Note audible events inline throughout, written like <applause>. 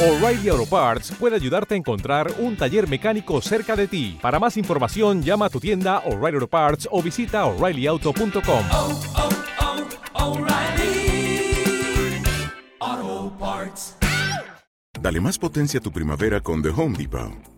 O'Reilly Auto Parts puede ayudarte a encontrar un taller mecánico cerca de ti. Para más información, llama a tu tienda O'Reilly Auto Parts o visita oreillyauto.com. oh, oh, Parts. Dale más potencia a tu primavera con The Home Depot.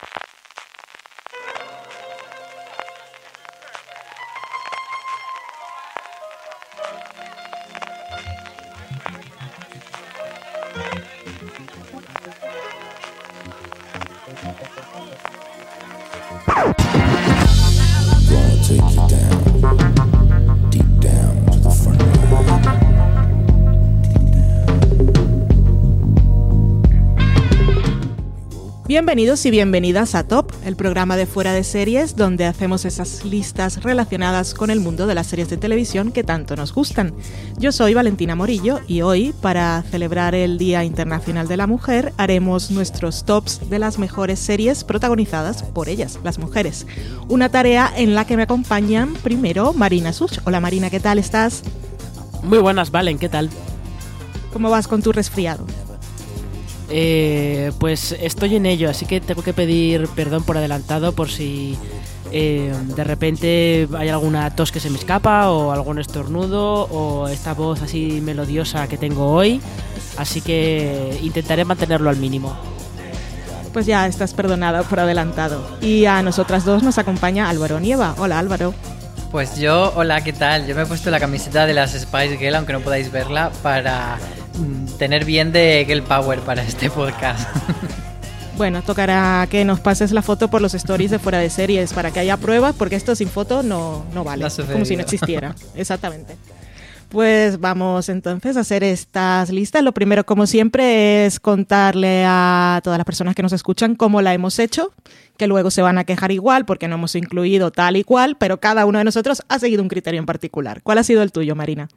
Bienvenidos y bienvenidas a Top, el programa de fuera de series donde hacemos esas listas relacionadas con el mundo de las series de televisión que tanto nos gustan. Yo soy Valentina Morillo y hoy, para celebrar el Día Internacional de la Mujer, haremos nuestros tops de las mejores series protagonizadas por ellas, las mujeres. Una tarea en la que me acompañan primero Marina Such. Hola Marina, ¿qué tal estás? Muy buenas, Valen, ¿qué tal? ¿Cómo vas con tu resfriado? Eh, pues estoy en ello, así que tengo que pedir perdón por adelantado por si eh, de repente hay alguna tos que se me escapa o algún estornudo o esta voz así melodiosa que tengo hoy. Así que intentaré mantenerlo al mínimo. Pues ya estás perdonada por adelantado. Y a nosotras dos nos acompaña Álvaro Nieva. Hola Álvaro. Pues yo, hola, ¿qué tal? Yo me he puesto la camiseta de las Spice Girl, aunque no podáis verla, para tener bien de Girl Power para este podcast. <laughs> Bueno, tocará que nos pases la foto por los stories de fuera de series para que haya pruebas, porque esto sin foto no, no vale. No como si no existiera. <laughs> Exactamente. Pues vamos entonces a hacer estas listas. Lo primero, como siempre, es contarle a todas las personas que nos escuchan cómo la hemos hecho, que luego se van a quejar igual porque no hemos incluido tal y cual, pero cada uno de nosotros ha seguido un criterio en particular. ¿Cuál ha sido el tuyo, Marina?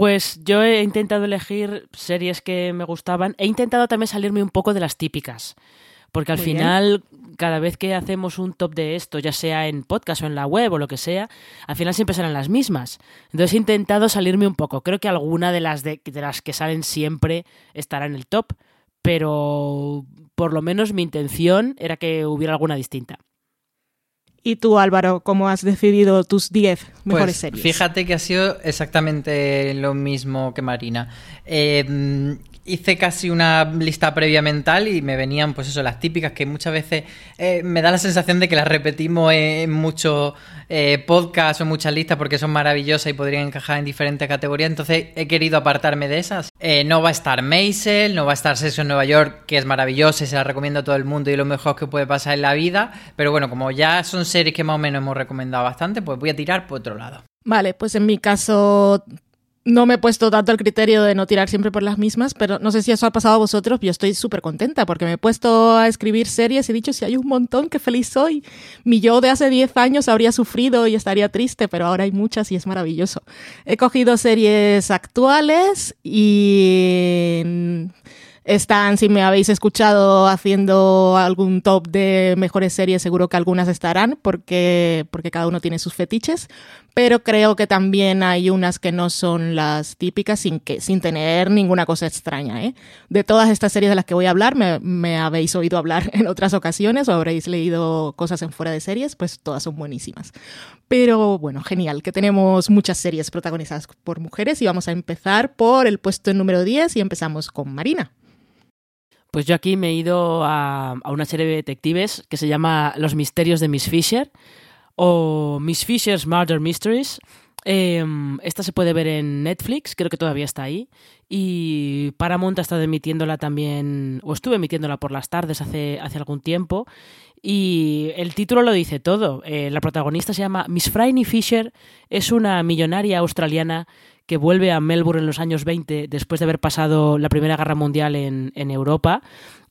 Pues yo he intentado elegir series que me gustaban. He intentado también salirme un poco de las típicas. Porque al Muy bien. final, cada vez que hacemos un top de esto, ya sea en podcast o en la web o lo que sea, al final siempre serán las mismas. Entonces he intentado salirme un poco. Creo que alguna de las, de, de las que salen siempre estará en el top, pero por lo menos mi intención era que hubiera alguna distinta. Y tú, Álvaro, ¿cómo has decidido tus 10 mejores Pues, series? Fíjate que ha sido exactamente lo mismo que Marina. Eh, hice casi una lista previa mental y me venían, pues eso, las típicas que muchas veces eh, me da la sensación de que las repetimos en muchos eh, podcasts o muchas listas porque son maravillosas y podrían encajar en diferentes categorías. Entonces he querido apartarme de esas. Eh, no va a estar Maisel, no va a estar en Nueva York, que es maravillosa y se la recomiendo a todo el mundo y lo mejor que puede pasar en la vida. Pero bueno, como ya son series que más o menos hemos recomendado bastante, pues voy a tirar por otro lado. Vale, pues en mi caso no me he puesto tanto el criterio de no tirar siempre por las mismas, pero no sé si eso ha pasado a vosotros. Yo estoy súper contenta porque me he puesto a escribir series y he dicho, si hay un montón, qué feliz soy. Mi yo de hace 10 años habría sufrido y estaría triste, pero ahora hay muchas y es maravilloso. He cogido series actuales y están, si me habéis escuchado haciendo algún top de mejores series, seguro que algunas estarán, porque, porque cada uno tiene sus fetiches. Pero creo que también hay unas que no son las típicas sin, que, sin tener ninguna cosa extraña. ¿eh? De todas estas series de las que voy a hablar, me, me habéis oído hablar <laughs> en otras ocasiones o habréis leído cosas en fuera de series, pues todas son buenísimas. Pero bueno, genial, que tenemos muchas series protagonizadas por mujeres y vamos a empezar por el puesto número 10 y empezamos con Marina. Pues yo aquí me he ido a, a una serie de detectives que se llama Los misterios de Miss Fisher o Miss Fisher's Murder Mysteries. Eh, esta se puede ver en Netflix, creo que todavía está ahí. Y Paramount ha estado emitiéndola también, o estuve emitiéndola por las tardes hace, hace algún tiempo. Y el título lo dice todo. Eh, la protagonista se llama Miss Franny Fisher, es una millonaria australiana que vuelve a Melbourne en los años 20 después de haber pasado la Primera Guerra Mundial en, Europa.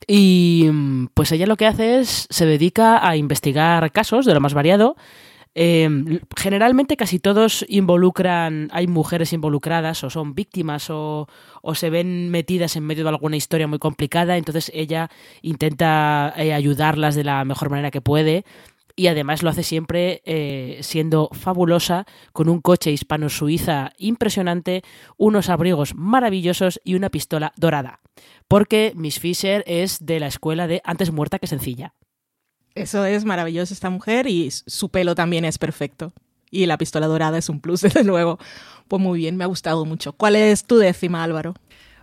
Y pues ella lo que hace es, se dedica a investigar casos de lo más variado. Eh, generalmente casi todos involucran, hay mujeres involucradas o son víctimas o, o se ven metidas en medio de alguna historia muy complicada, entonces ella intenta eh, ayudarlas de la mejor manera que puede y además lo hace siempre eh, siendo fabulosa, con un coche hispano-suiza impresionante, unos abrigos maravillosos y una pistola dorada. Porque Miss Fisher es de la escuela de antes muerta que sencilla. Eso es maravilloso esta mujer y su pelo también es perfecto. Y la pistola dorada es un plus, <laughs> desde luego. Pues muy bien, me ha gustado mucho. ¿Cuál es tu décima, Álvaro?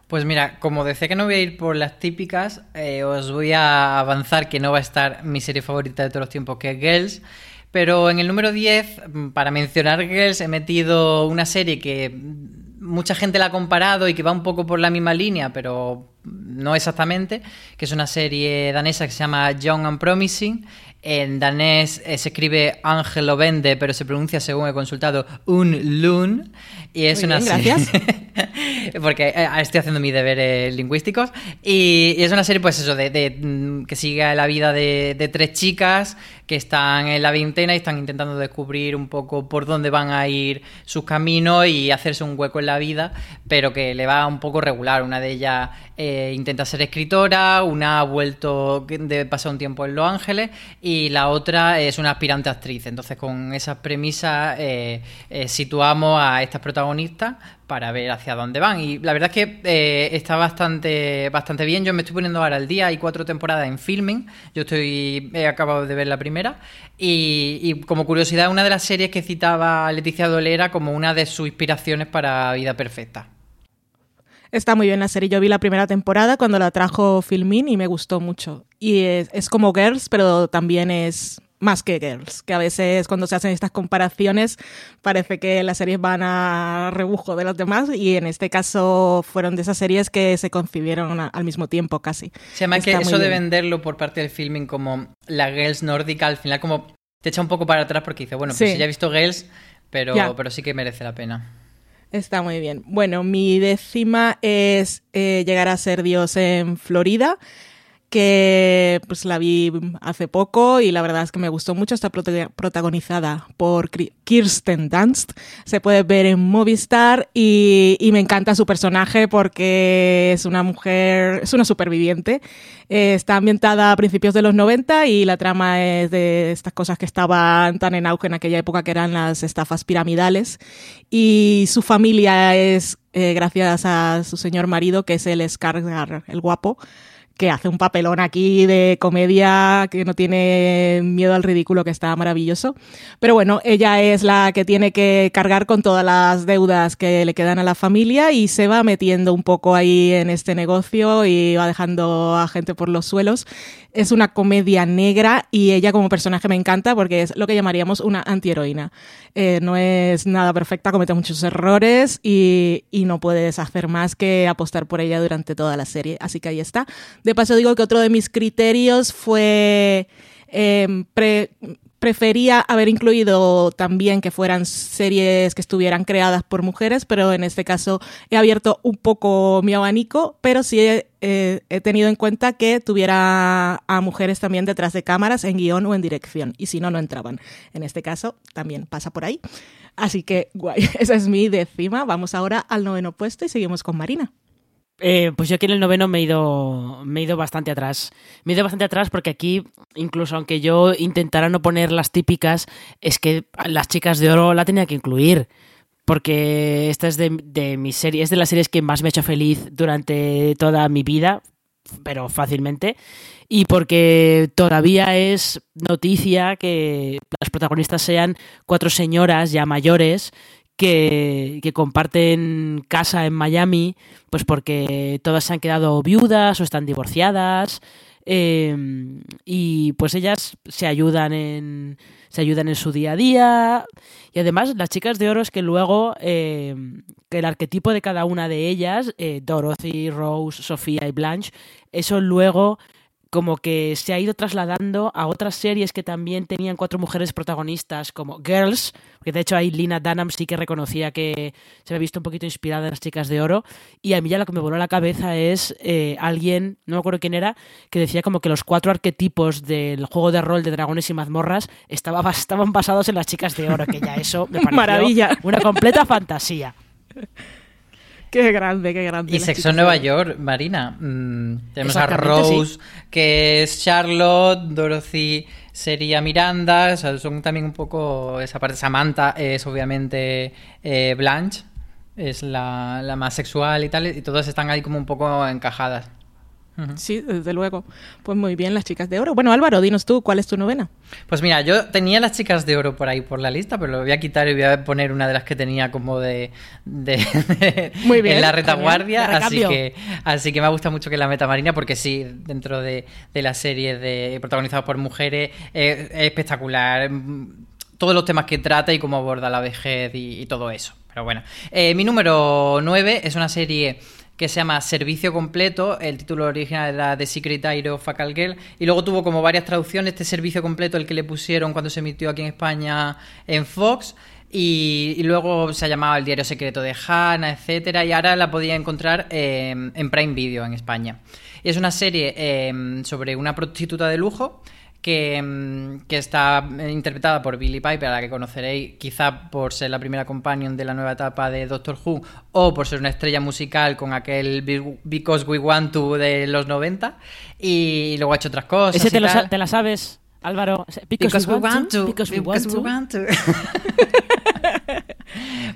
Pues mira, como decía que no voy a ir por las típicas, eh, os voy a avanzar que no va a estar mi serie favorita de todos los tiempos, que es Girls. Pero en el número 10, mm, para mencionar Girls, he metido una serie que mucha gente la ha comparado y que va un poco por la misma línea, pero no exactamente, que es una serie danesa que se llama Young and Promising. En danés eh, se escribe Ángel Vende, pero se pronuncia, según he consultado, Un Lun. Y es Muy una bien, serie- gracias. <laughs> porque eh, estoy haciendo mis deberes lingüísticos. Y, y es una serie, pues eso, de, de, mm, que sigue la vida de, de tres chicas que están en la veintena y están intentando descubrir un poco por dónde van a ir sus caminos y hacerse un hueco en la vida, pero que le va un poco regular. Una de ellas eh, intenta ser escritora, una ha vuelto de pasar un tiempo en Los Ángeles y la otra es una aspirante actriz. Entonces, con esas premisas eh, eh, situamos a estas protagonistas para ver hacia dónde van. Y la verdad es que eh, está bastante, bastante bien. Yo me estoy poniendo ahora al día. Hay cuatro temporadas en filming. Yo estoy he acabado de ver la primera. Y, como curiosidad, una de las series que citaba Leticia Dolera como una de sus inspiraciones para Vida Perfecta. Está muy bien la serie. Yo vi la primera temporada cuando la trajo Filmin y me gustó mucho. Y es como Girls, pero también es más que Girls, que a veces cuando se hacen estas comparaciones parece que las series van a rebujo de los demás y en este caso fueron de esas series que se concibieron a- al mismo tiempo casi. Se llama que Está eso de venderlo por parte del filming como la Girls nórdica, al final como te echa un poco para atrás porque dice, bueno, pues Sí. ya he visto Girls, pero, pero sí que merece la pena. Está muy bien. Bueno, mi décima es eh, Llegar a ser Dios en Florida, que pues la vi hace poco y la verdad es que me gustó mucho. Está prota- protagonizada por Kirsten Dunst. Se puede ver en Movistar y, y me encanta su personaje porque es una mujer, es una superviviente. Eh, está ambientada a principios de los 90 y la trama es de estas cosas que estaban tan en auge en aquella época que eran las estafas piramidales y su familia es eh, gracias a su señor marido que es el Skarsgård, el guapo que hace un papelón aquí de comedia que no tiene miedo al ridículo, que está maravilloso. Pero bueno, ella es la que tiene que cargar con todas las deudas que le quedan a la familia y se va metiendo un poco ahí en este negocio y va dejando a gente por los suelos. Es una comedia negra y ella como personaje me encanta porque es lo que llamaríamos una antiheroína. Eh, no es nada perfecta, comete muchos errores y, y no puedes hacer más que apostar por ella durante toda la serie. Así que ahí está. De paso digo que otro de mis criterios fue pre- prefería haber incluido también que fueran series que estuvieran creadas por mujeres, pero en este caso he abierto un poco mi abanico, pero sí he, he tenido en cuenta que tuviera a mujeres también detrás de cámaras en guion o en dirección, y si no, no entraban. En este caso también pasa por ahí. Así que guay, <laughs> esa es mi décima. Vamos ahora al noveno puesto y seguimos con Marina. Eh, pues yo aquí en el noveno me he ido me he ido bastante atrás. Me he ido bastante atrás porque aquí, incluso aunque yo intentara no poner las típicas, es que las chicas de oro la tenía que incluir. Porque esta es de, de mis series, es de las series que más me ha hecho feliz durante toda mi vida, pero fácilmente. Y porque todavía es noticia que las protagonistas sean cuatro señoras ya mayores que, que comparten casa en Miami, pues porque todas se han quedado viudas o están divorciadas. eh, y pues ellas se ayudan en se ayudan en su día a día y además las chicas de oro es que luego eh, el arquetipo de cada una de ellas eh, Dorothy, Rose, Sofía y Blanche eso luego como que se ha ido trasladando a otras series que también tenían cuatro mujeres protagonistas, como Girls, que de hecho ahí Lina Dunham sí que reconocía que se había visto un poquito inspirada en las chicas de oro. Y a mí ya lo que me voló la cabeza es eh, alguien, no me acuerdo quién era, que decía como que los cuatro arquetipos del juego de rol de dragones y mazmorras estaba, estaban basados en las chicas de oro, que ya eso me <laughs> pareció Maravilla. una completa fantasía. <laughs> Qué grande, qué grande. Y Sexo en Nueva. York, Marina. Mm, tenemos a Rose, que es Charlotte, Dorothy sería Miranda, o sea, son también un poco esa parte. Samantha es obviamente eh, Blanche, es la, la más sexual y tal, y todas están ahí como un poco encajadas. Sí, desde luego. Pues muy bien, las chicas de oro. Bueno, Álvaro, dinos tú, ¿cuál es tu novena? Pues mira, yo tenía las chicas de oro por ahí por la lista, pero lo voy a quitar y voy a poner una de las que tenía como de, de- de- Muy bien, en la retaguardia, así que así que me gusta mucho que la meta Marina porque sí, dentro de, de la serie de protagonizadas por mujeres es espectacular mm, todos los temas que trata y cómo aborda la vejez y, y todo eso. Pero bueno, Eh, mi número 9 es una serie que se llama Servicio Completo, el título original era The Secret Diary of a Call Girl, y luego tuvo como varias traducciones, este Servicio Completo, el que le pusieron cuando se emitió aquí en España en Fox, y, y luego se ha llamado El Diario Secreto de Hannah, etcétera, y ahora la podía encontrar en Prime Video en España. Y es una serie eh, sobre una prostituta de lujo que, mm, que está eh, interpretada por Billie Piper, a la que conoceréis quizá por ser la primera companion de la nueva etapa de Doctor Who o por ser una estrella musical con aquel Be- Because We Want To de los 90 y luego ha hecho otras cosas. Ese y te, lo tal. te la sabes, Álvaro. Because, we want to. because we want because we to. want to. <laughs>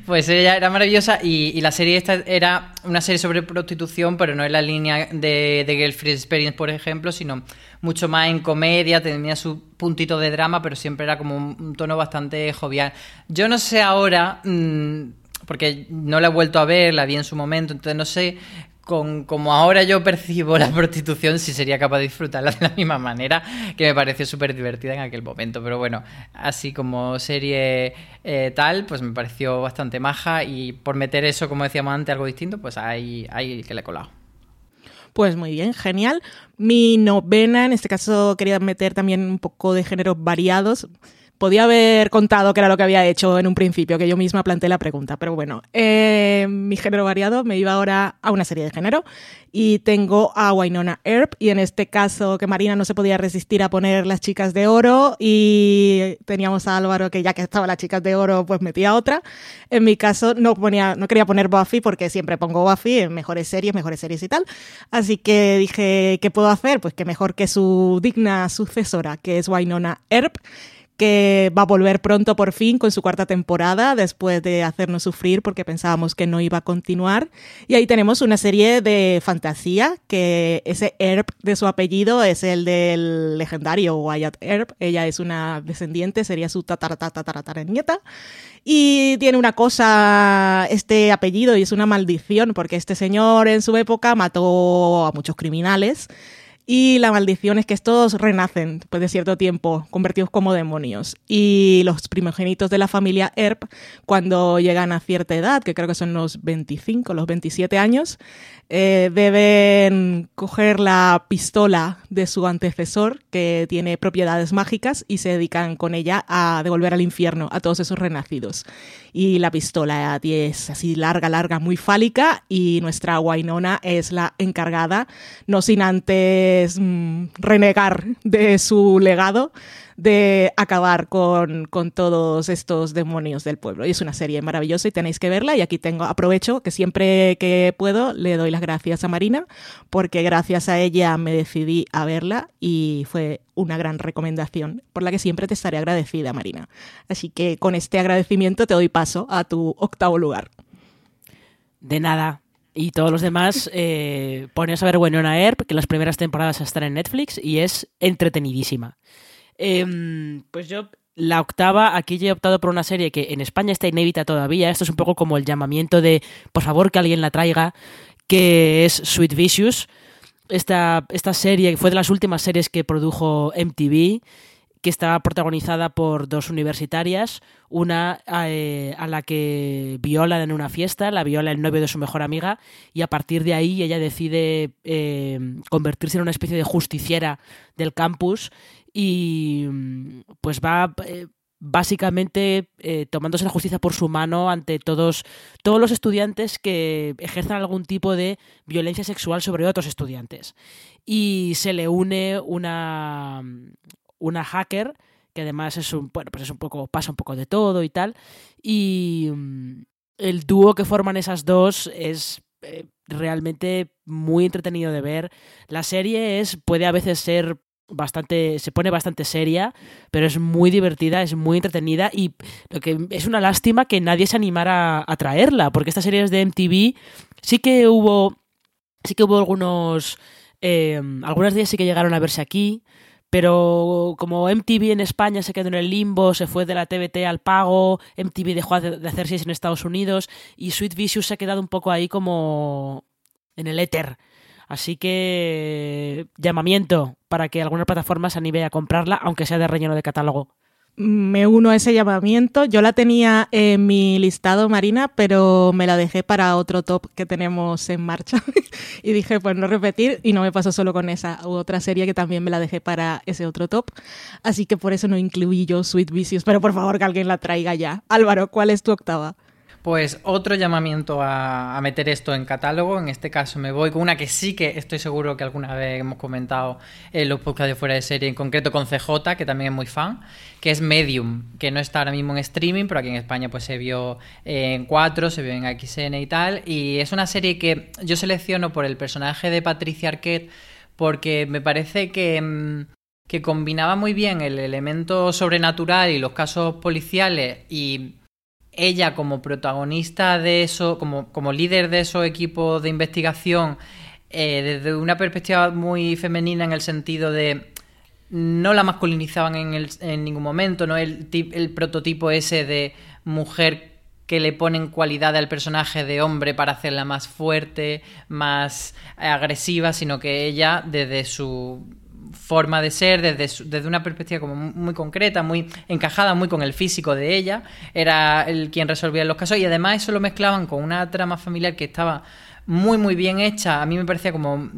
Pues ella era maravillosa y, la serie esta era una serie sobre prostitución, pero no en la línea de, de Girlfriend Experience, por ejemplo, sino mucho más en comedia, tenía su puntito de drama, pero siempre era como un, un tono bastante jovial. Yo no sé ahora, mm, porque no la he vuelto a ver, la vi en su momento, entonces no sé con como ahora yo percibo la prostitución, si sería capaz de disfrutarla de la misma manera, que me pareció súper divertida en aquel momento. Pero bueno, así como serie eh, tal, pues me pareció bastante maja y por meter eso, como decíamos antes, algo distinto, pues ahí, ahí que le he colado. Pues muy bien, genial. Mi novena, en este caso quería meter también un poco de géneros variados. Podía haber contado que era lo que había hecho en un principio, que yo misma planteé la pregunta, pero bueno, eh, mi género variado me iba ahora a una serie de género y tengo a Wynonna Earp y en este caso que Marina no se podía resistir a poner las chicas de oro y teníamos a Álvaro que ya que estaba las chicas de oro pues metía otra. En mi caso no ponía, no quería poner Buffy porque siempre pongo Buffy en mejores series, mejores series y tal. Así que dije, ¿qué puedo hacer? Pues que mejor que su digna sucesora, que es Wynonna Earp que va a volver pronto por fin con su cuarta temporada después de hacernos sufrir porque pensábamos que no iba a continuar. Y ahí tenemos una serie de fantasía que ese Earp de su apellido es el del legendario Wyatt Earp. Ella es una descendiente, sería su nieta Y tiene una cosa, este apellido, y es una maldición, porque este señor en su época mató a muchos criminales. Y la maldición es que estos renacen después de cierto tiempo, convertidos como demonios. Y los primogénitos de la familia Earp, cuando llegan a cierta edad, que creo que son los 25, los 27 años, eh, deben coger la pistola de su antecesor, que tiene propiedades mágicas, y se dedican con ella a devolver al infierno a todos esos renacidos. Y la pistola es así larga, larga, muy fálica, y nuestra Wainona es la encargada, no sin antes mm, renegar de su legado, de acabar con, con, todos estos demonios del pueblo. Y es una serie maravillosa y tenéis que verla. Y aquí tengo, aprovecho que siempre que puedo le doy las gracias a Marina, porque gracias a ella me decidí a verla y fue una gran recomendación por la que siempre te estaré agradecida, Marina. Así que con este agradecimiento te doy paso a tu octavo lugar. De nada. Y todos los demás, <laughs> eh, pones a ver Winona Earp, que las primeras temporadas están en Netflix y es entretenidísima. Eh, pues yo, la octava, aquí ya he optado por una serie que en España está inédita todavía. Esto es un poco como el llamamiento de, por favor, que alguien la traiga, que es Sweet Vicious. Esta, esta serie fue de las últimas series que produjo MTV, que está protagonizada por dos universitarias, una eh, a la que violan en una fiesta, la viola el novio de su mejor amiga, y a partir de ahí ella decide eh, convertirse en una especie de justiciera del campus y mm, pues va eh, básicamente tomándose la justicia por su mano ante todos, todos los estudiantes que ejerzan algún tipo de violencia sexual sobre otros estudiantes. Y se le une una, una hacker que además es un, bueno, pues es un poco, pasa un poco de todo y tal. Y mm, el dúo que forman esas dos es eh, realmente muy entretenido de ver. La serie es, puede a veces ser bastante se pone bastante seria pero es muy divertida es muy entretenida y lo que es una lástima que nadie se animara a traerla porque estas series de MTV sí que hubo sí que hubo algunos eh, algunas días sí que llegaron a verse aquí pero como MTV en España se quedó en el limbo, se fue de la TBT al pago, MTV dejó de hacer series en Estados Unidos y Sweet Vicious se ha quedado un poco ahí como en el éter. Así que llamamiento para que alguna plataforma se anime a comprarla, aunque sea de relleno de catálogo. Me uno a ese llamamiento. Yo la tenía en mi listado, Marina, pero me la dejé para otro top que tenemos en marcha. <laughs> y dije, pues no repetir, y no me pasó solo con esa u otra serie que también me la dejé para ese otro top. Así que por eso no incluí yo Sweet Vicious, pero por favor que alguien la traiga ya. Álvaro, ¿cuál es tu octava? Pues otro llamamiento a, meter esto en catálogo. En este caso me voy con una que sí que estoy seguro que alguna vez hemos comentado en los podcasts de fuera de serie, en concreto con CJ, que también es muy fan, que es Medium, que no está ahora mismo en streaming, pero aquí en España pues se vio en 4, se vio en XN y tal. Y es una serie que yo selecciono por el personaje de Patricia Arquette porque me parece que que combinaba muy bien el elemento sobrenatural y los casos policiales y ella como protagonista de eso, como, como líder de esos equipos de investigación, eh, desde una perspectiva muy femenina en el sentido de no la masculinizaban en, el, en ningún momento, no el, el prototipo ese de mujer que le ponen cualidad al personaje de hombre para hacerla más fuerte, más agresiva, sino que ella desde su forma de ser desde, desde una perspectiva como muy concreta, muy encajada, muy con el físico de ella, era el quien resolvía los casos y además eso lo mezclaban con una trama familiar que estaba muy muy bien hecha, a mí me parecía como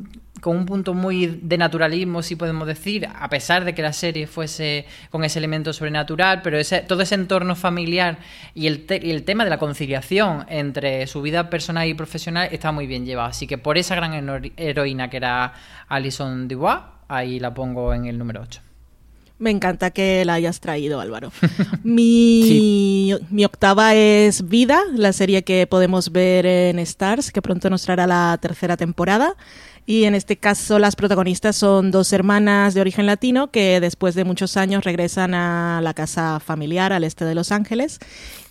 con un punto muy de naturalismo, si podemos decir, a pesar de que la serie fuese con ese elemento sobrenatural, pero ese, todo ese entorno familiar y el, te, y el tema de la conciliación entre su vida personal y profesional está muy bien llevado. Así que por esa gran heroína que era Alison Dubois, ahí la pongo en el número 8. Me encanta que la hayas traído, Álvaro. <laughs> mi, sí. mi, octava es Vida, la serie que podemos ver en Stars, que pronto nos traerá la tercera temporada. Y en este caso las protagonistas son dos hermanas de origen latino que después de muchos años regresan a la casa familiar al este de Los Ángeles.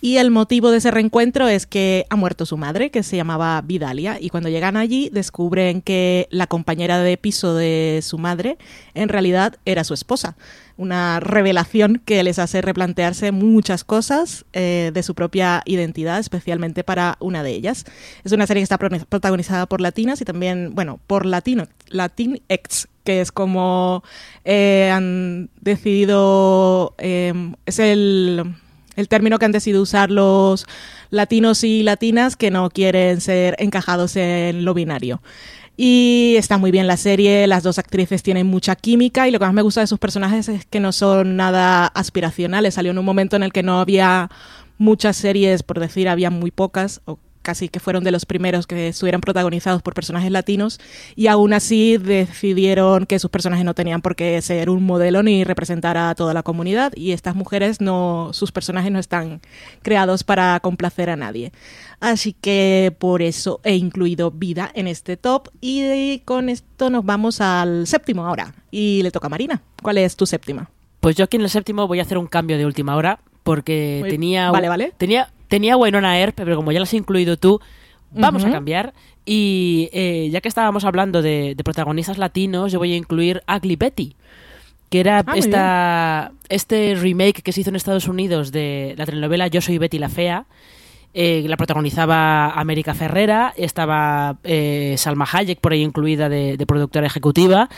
Y el motivo de ese reencuentro es que ha muerto su madre, que se llamaba Vidalia. Y cuando llegan allí descubren que la compañera de piso de su madre en realidad era su esposa una revelación que les hace replantearse muchas cosas eh, de su propia identidad, especialmente para una de ellas. Es una serie que está protagonizada por latinas y también, bueno, por latino, Latinx, que es como eh, han decidido, eh, es el, el término que han decidido usar los latinos y latinas que no quieren ser encajados en lo binario. Y está muy bien la serie, las dos actrices tienen mucha química y lo que más me gusta de sus personajes es que no son nada aspiracionales. Salió en un momento en el que no había muchas series, por decir, había muy pocas, casi que fueron de los primeros que estuvieran protagonizados por personajes latinos y aún así decidieron que sus personajes no tenían por qué ser un modelo ni representar a toda la comunidad y estas mujeres no sus personajes no están creados para complacer a nadie. Así que por eso he incluido vida en este top y con esto nos vamos al séptimo ahora y le toca a Marina. ¿Cuál es tu séptima? Pues yo aquí en el séptimo voy a hacer un cambio de última hora porque Muy- tenía Vale, vale. tenía tenía Winona Earp, pero como ya las has incluido tú, vamos a cambiar. Y eh, ya que estábamos hablando de, de protagonistas latinos, yo voy a incluir Ugly Betty, que era Ah, esta, este remake que se hizo en Estados Unidos de la telenovela Yo soy Betty la Fea. Eh, la protagonizaba América Ferrera, estaba eh, Salma Hayek por ahí incluida de, de productora ejecutiva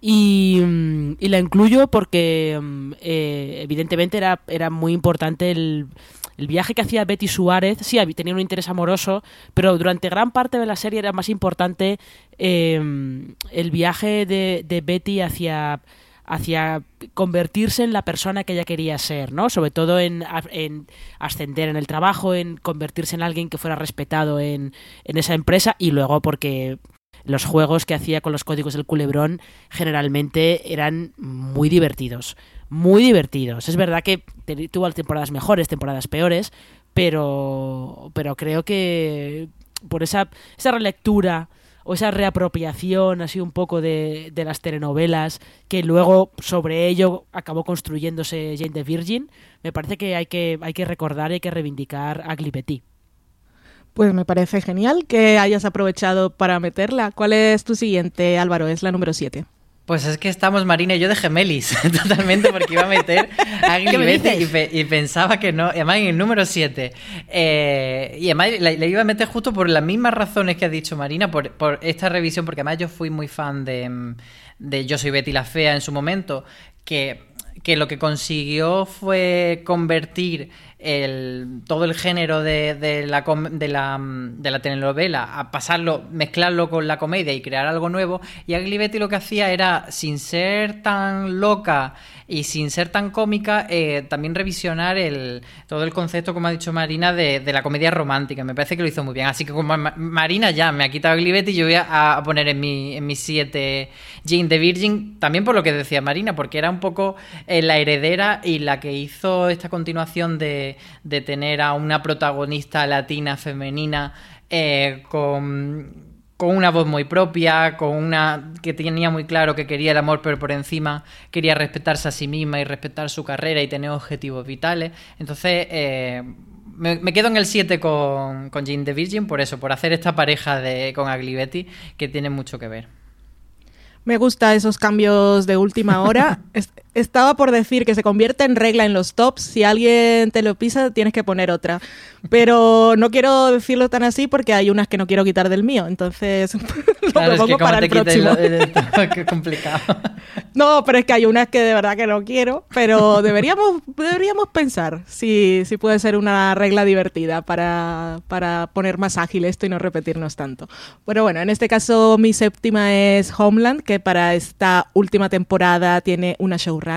y, mm, y la incluyo porque mm, eh, evidentemente era, era muy importante el, el viaje que hacía Betty Suárez. Sí, tenía un interés amoroso, pero durante gran parte de la serie era más importante eh, el viaje de, Betty hacia convertirse en la persona que ella quería ser, ¿no? Sobre todo en ascender en el trabajo, en convertirse en alguien que fuera respetado en, en esa empresa y luego porque los juegos que hacía con los códigos del culebrón generalmente eran muy divertidos. Muy divertidos. Es verdad que tuvo temporadas mejores, temporadas peores, pero, pero creo que por esa, esa relectura o esa reapropiación así un poco de, de las telenovelas que luego sobre ello acabó construyéndose Jane the Virgin, me parece que hay que, hay que recordar y hay que reivindicar a Glibetti. Pues me parece genial que hayas aprovechado para meterla. ¿Cuál es tu siguiente, Álvaro? Es la número 7. Pues es que estamos Marina y yo de gemelis, <laughs> totalmente, porque iba a meter a <laughs> me y, pe- y pensaba que no. y Además, en el número 7. y además le, iba a meter justo por las mismas razones que ha dicho Marina, por, por esta revisión, porque además yo fui muy fan de, mm, de Yo soy Betty la Fea en su momento, que, que lo que consiguió fue convertir el, todo el género de, de la, de, la, de la telenovela a pasarlo, mezclarlo con la comedia y crear algo nuevo. Y Ugly Betty lo que hacía era, sin ser tan loca y sin ser tan cómica, eh, también revisionar el, todo el concepto, como ha dicho Marina, de, de la comedia romántica. Me parece que lo hizo muy bien. Así que como Ma- Marina ya me ha quitado Ugly Betty, yo voy a, poner en mi, en mi siete Jane the Virgin, también por lo que decía Marina, porque era un poco eh, la heredera y la que hizo esta continuación de, de tener a una protagonista latina femenina eh, con con una voz muy propia, con una que tenía muy claro que quería el amor, pero por encima quería respetarse a sí misma y respetar su carrera y tener objetivos vitales. Entonces, eh, me, me quedo en el 7 con, con Jane the Virgin por eso, por hacer esta pareja de, con Aglibetti que tiene mucho que ver. Me gusta esos cambios de última hora. <laughs> Es- Estaba por decir que se convierte en regla en los tops. Si alguien te lo pisa, tienes que poner otra. Pero no quiero decirlo tan así porque hay unas que no quiero quitar del mío. Entonces, <laughs> lo Claro, es que propongo para el próximo. de- qué complicado. <laughs> No, pero es que hay unas que de verdad que no quiero, pero deberíamos, deberíamos pensar si, si puede ser una regla divertida para, para poner más ágil esto y no repetirnos tanto. Pero bueno, en este caso mi séptima es Homeland, que para esta última temporada tiene una showrunner.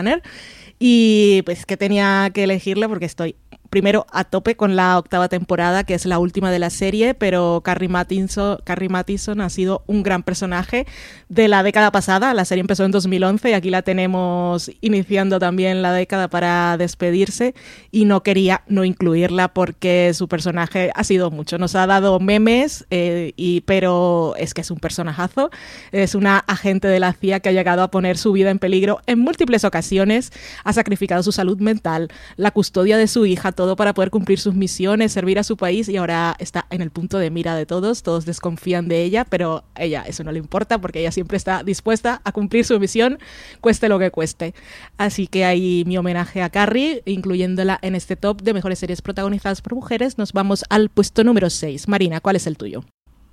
Y pues que tenía que elegirla porque estoy primero a tope con la octava temporada, que es la última de la serie, pero Carrie Mathison, Carrie ha sido un gran personaje de la década pasada. La serie empezó en 2011 y aquí la tenemos iniciando también la década para despedirse y no quería no incluirla porque su personaje ha sido mucho. Nos ha dado memes, eh, y, pero es que es un personajazo. Es una agente de la CIA que ha llegado a poner su vida en peligro en múltiples ocasiones, ha sacrificado su salud mental, la custodia de su hija, todo para poder cumplir sus misiones, servir a su país y ahora está en el punto de mira de todos. Todos desconfían de ella, pero a ella eso no le importa porque ella siempre está dispuesta a cumplir su misión, cueste lo que cueste. Así que ahí mi homenaje a Carrie, incluyéndola en este top de mejores series protagonizadas por mujeres. Nos vamos al puesto número 6. Marina, ¿cuál es el tuyo?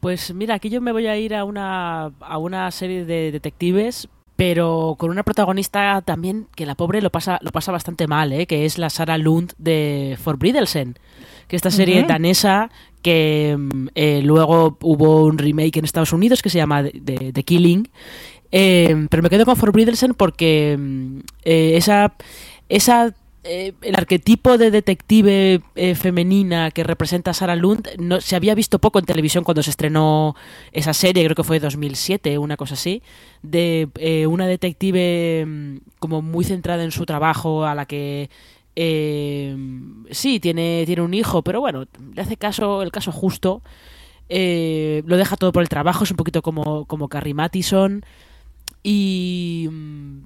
Pues mira, aquí yo me voy a ir a una, a una serie de detectives, pero con una protagonista también que la pobre lo pasa, lo pasa bastante mal, ¿eh? que es la Sarah Lund de For Bridelsen, que esta serie danesa que mm, eh, luego hubo un remake en Estados Unidos que se llama The, The- The Killing, Eh, pero me quedo con For Bridelsen porque mm, eh, esa, esa eh, el arquetipo de detective eh, femenina que representa Sarah Lund no, se había visto poco en televisión cuando se estrenó esa serie, creo que fue 2007, una cosa así, de eh, una detective mm, como muy centrada en su trabajo, a la que eh, sí, tiene, tiene un hijo, pero bueno, le hace caso, el caso justo, lo deja todo por el trabajo, es un poquito como, como Carrie Mathison y mm,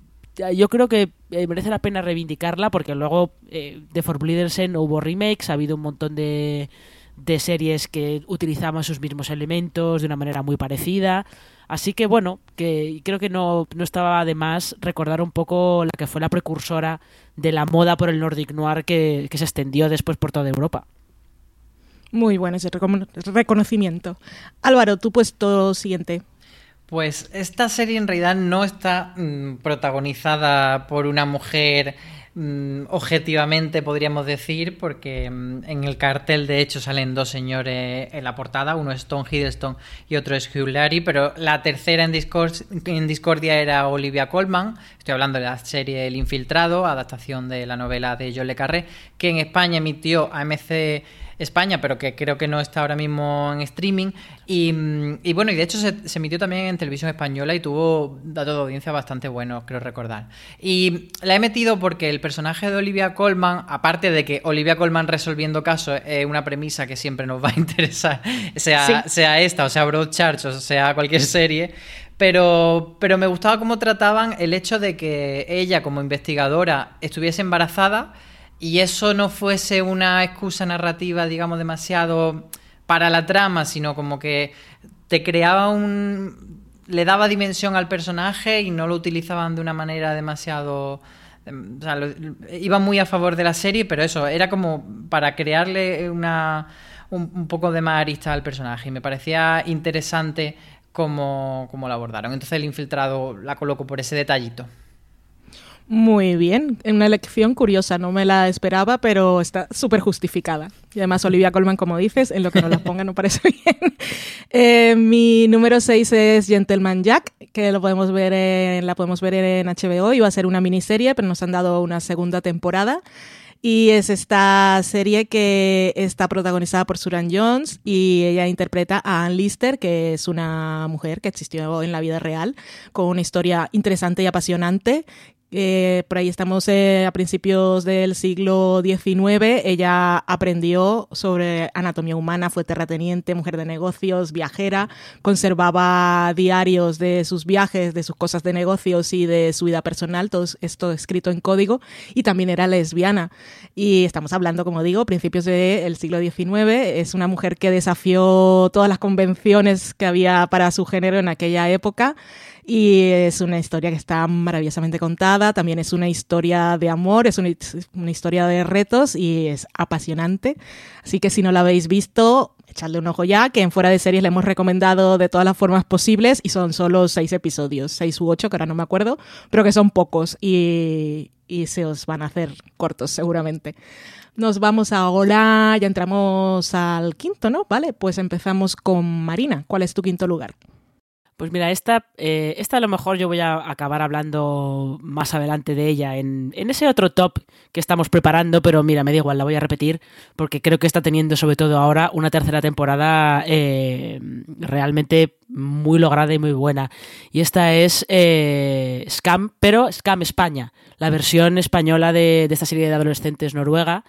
yo creo que eh, merece la pena reivindicarla porque luego eh, de For Bleedersen hubo remakes, ha habido un montón de, de series que utilizaban sus mismos elementos de una manera muy parecida. Así que bueno, que creo que no, no estaba de más recordar un poco la que fue la precursora de la moda por el Nordic Noir que, que se extendió después por toda Europa. Muy bueno ese recono- reconocimiento. Álvaro, tu puesto siguiente. Pues esta serie en realidad no está mm, protagonizada por una mujer mm, objetivamente, podríamos decir, porque mm, en el cartel de hecho salen dos señores en la portada, uno es Tom Hiddleston y otro es Hugh Laurie, pero la tercera en Discordia era Olivia Colman, estoy hablando de la serie El Infiltrado, adaptación de la novela de John Le Carré, que en España emitió AMC España, pero que creo que no está ahora mismo en streaming. Y, mm, y bueno, y de hecho se, se emitió también en televisión española y tuvo datos de audiencia bastante buenos, creo recordar. Y la he metido porque el personaje de Olivia Colman, aparte de que Olivia Colman resolviendo casos es una premisa que siempre nos va a interesar, <laughs> sea, Sí. sea esta, o sea Broadchurch, o sea cualquier serie. Pero, pero me gustaba cómo trataban el hecho de que ella, como investigadora, estuviese embarazada y eso no fuese una excusa narrativa, digamos, demasiado para la trama, sino como que te creaba un... le daba dimensión al personaje y no lo utilizaban de una manera demasiado... em, O sea, iba muy a favor de la serie, pero eso, era como para crearle una, un, poco de más arista al personaje. Y me parecía interesante cómo, cómo lo abordaron. Entonces el infiltrado la coloco por ese detallito. Muy bien, una elección curiosa, no me la esperaba, pero está súper justificada. Y además Olivia Colman, como dices, en lo que nos la ponga no parece <laughs> bien. Eh, mi número 6 es Gentleman Jack, que lo podemos ver en, la podemos ver en HBO, iba a ser una miniserie, pero nos han dado una segunda temporada. Y es esta serie que está protagonizada por Suran Jones y ella interpreta a Ann Lister, que es una mujer que existió en la vida real, con una historia interesante y apasionante. Eh, por ahí estamos eh, a principios del siglo XIX. Ella aprendió sobre anatomía humana, fue terrateniente, mujer de negocios, viajera, conservaba diarios de sus viajes, de sus cosas de negocios y de su vida personal, todo esto escrito en código, y también era lesbiana. Y estamos hablando, como digo, principios del siglo XIX. Es una mujer que desafió todas las convenciones que había para su género en aquella época. Y es una historia que está maravillosamente contada, también es una historia de amor, es una, una, historia de retos y es apasionante. Así que si no la habéis visto, echadle un ojo ya, que en Fuera de Series le hemos recomendado de todas las formas posibles y son solo seis episodios, seis u ocho, que ahora no me acuerdo, pero que son pocos y, y se os van a hacer cortos seguramente. Nos vamos ahora, ya entramos al quinto, ¿no? Vale, pues empezamos con Marina. ¿Cuál es tu quinto lugar? Pues mira, esta, eh, esta a lo mejor yo voy a acabar hablando más adelante de ella en, en, ese otro top que estamos preparando, pero mira, me da igual, la voy a repetir porque creo que está teniendo sobre todo ahora una tercera temporada eh, realmente muy lograda y muy buena. Y esta es eh, Scam, pero Scam España, la versión española de, de esta serie de adolescentes noruega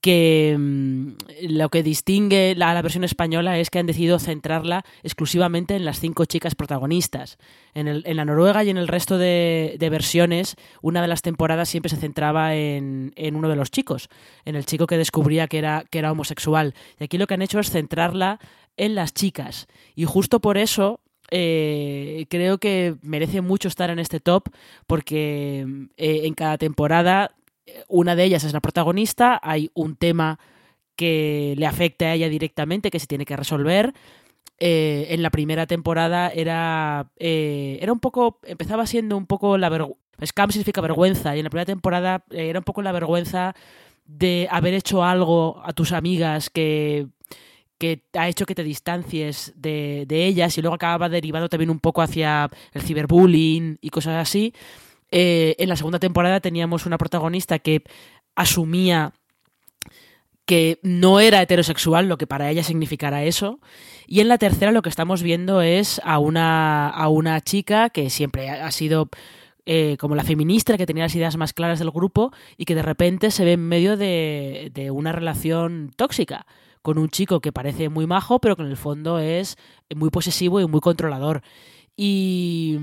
que mmm, lo que distingue la, la, versión española es que han decidido centrarla exclusivamente en las cinco chicas protagonistas. En, el, en la Noruega y en el resto de, de, versiones, una de las temporadas siempre se centraba en, en, uno de los chicos, en el chico que descubría que era, que era homosexual. Y aquí lo que han hecho es centrarla en las chicas. Y justo por eso eh, creo que merece mucho estar en este top, porque eh, en cada temporada una de ellas es la protagonista, hay un tema que le afecta a ella directamente, que se tiene que resolver. Eh, en la primera temporada era, eh, era un poco, empezaba siendo un poco la vergüenza, scam significa vergüenza, y en la primera temporada eh, era un poco la vergüenza de haber hecho algo a tus amigas que, que ha hecho que te distancies de, de ellas y luego acababa derivando también un poco hacia el ciberbullying y cosas así. Eh, en la segunda temporada teníamos una protagonista que asumía que no era heterosexual, lo que para ella significara eso. Y en la tercera lo que estamos viendo es a una, a una chica que siempre ha sido eh, como la feminista, que tenía las ideas más claras del grupo y que de repente se ve en medio de, de una relación tóxica con un chico que parece muy majo, pero que en el fondo es muy posesivo y muy controlador. Y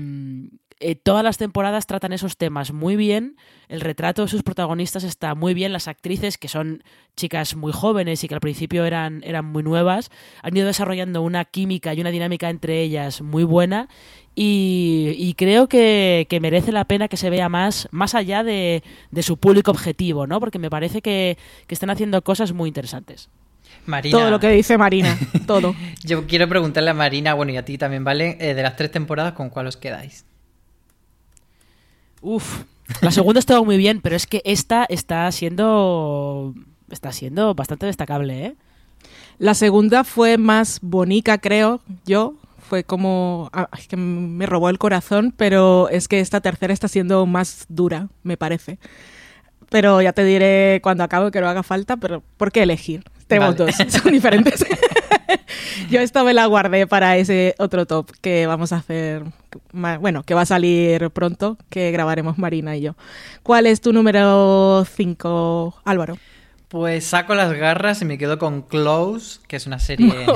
eh, todas las temporadas tratan esos temas muy bien, el retrato de sus protagonistas está muy bien, las actrices, que son chicas muy jóvenes y que al principio eran, eran muy nuevas, han ido desarrollando una química y una dinámica entre ellas muy buena y, y creo que, que, merece la pena que se vea más, más allá de, de su público objetivo, ¿no? porque me parece que, que están haciendo cosas muy interesantes. Marina, Todo lo que dice Marina, <laughs> todo. yo quiero preguntarle a Marina, bueno, y a ti también, ¿vale? Eh, de las tres temporadas, ¿con cuál os quedáis? Uf, la segunda estuvo muy bien, pero es que esta está siendo está siendo bastante destacable, ¿eh? La segunda fue más bonita, creo yo. Fue como... ah, es que me robó el corazón, pero es que esta tercera está siendo más dura, me parece. Pero ya te diré cuando acabe que no haga falta, pero ¿por qué elegir? Tenemos Vale. dos, son diferentes. <laughs> yo esta me la guardé para ese otro top que vamos a hacer, bueno, que va a salir pronto, que grabaremos Marina y yo. ¿Cuál es tu número 5, Álvaro? Pues saco las garras y me quedo con Close, que es una serie... <laughs>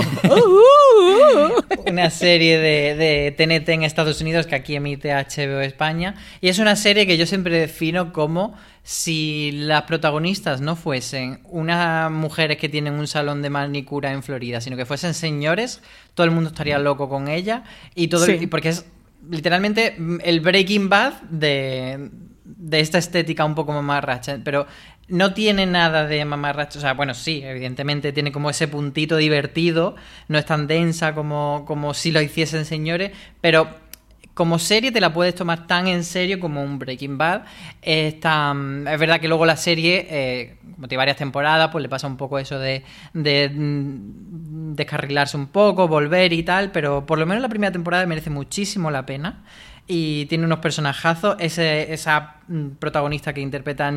una serie de, de TNT en Estados Unidos que aquí emite HBO España. Y es una serie que yo siempre defino como si las protagonistas no fuesen unas mujeres que tienen un salón de manicura en Florida, sino que fuesen señores, todo el mundo estaría loco con ella. Y todo el- porque es literalmente mm, el Breaking Bad de, de esta estética un poco mamarracha, pero no tiene nada de mamarracha, o sea, bueno, sí, evidentemente tiene como ese puntito divertido, no es tan densa como, como si lo hiciesen señores, pero como serie te la puedes tomar tan en serio como un Breaking Bad. Es, tan- es verdad que luego la serie, eh, como tiene varias temporadas, pues le pasa un poco eso de, de mm, descarrilarse un poco, volver y tal, pero por lo menos la primera temporada merece muchísimo la pena. Y tiene unos personajazos. Ese, esa mm, protagonista que interpreta a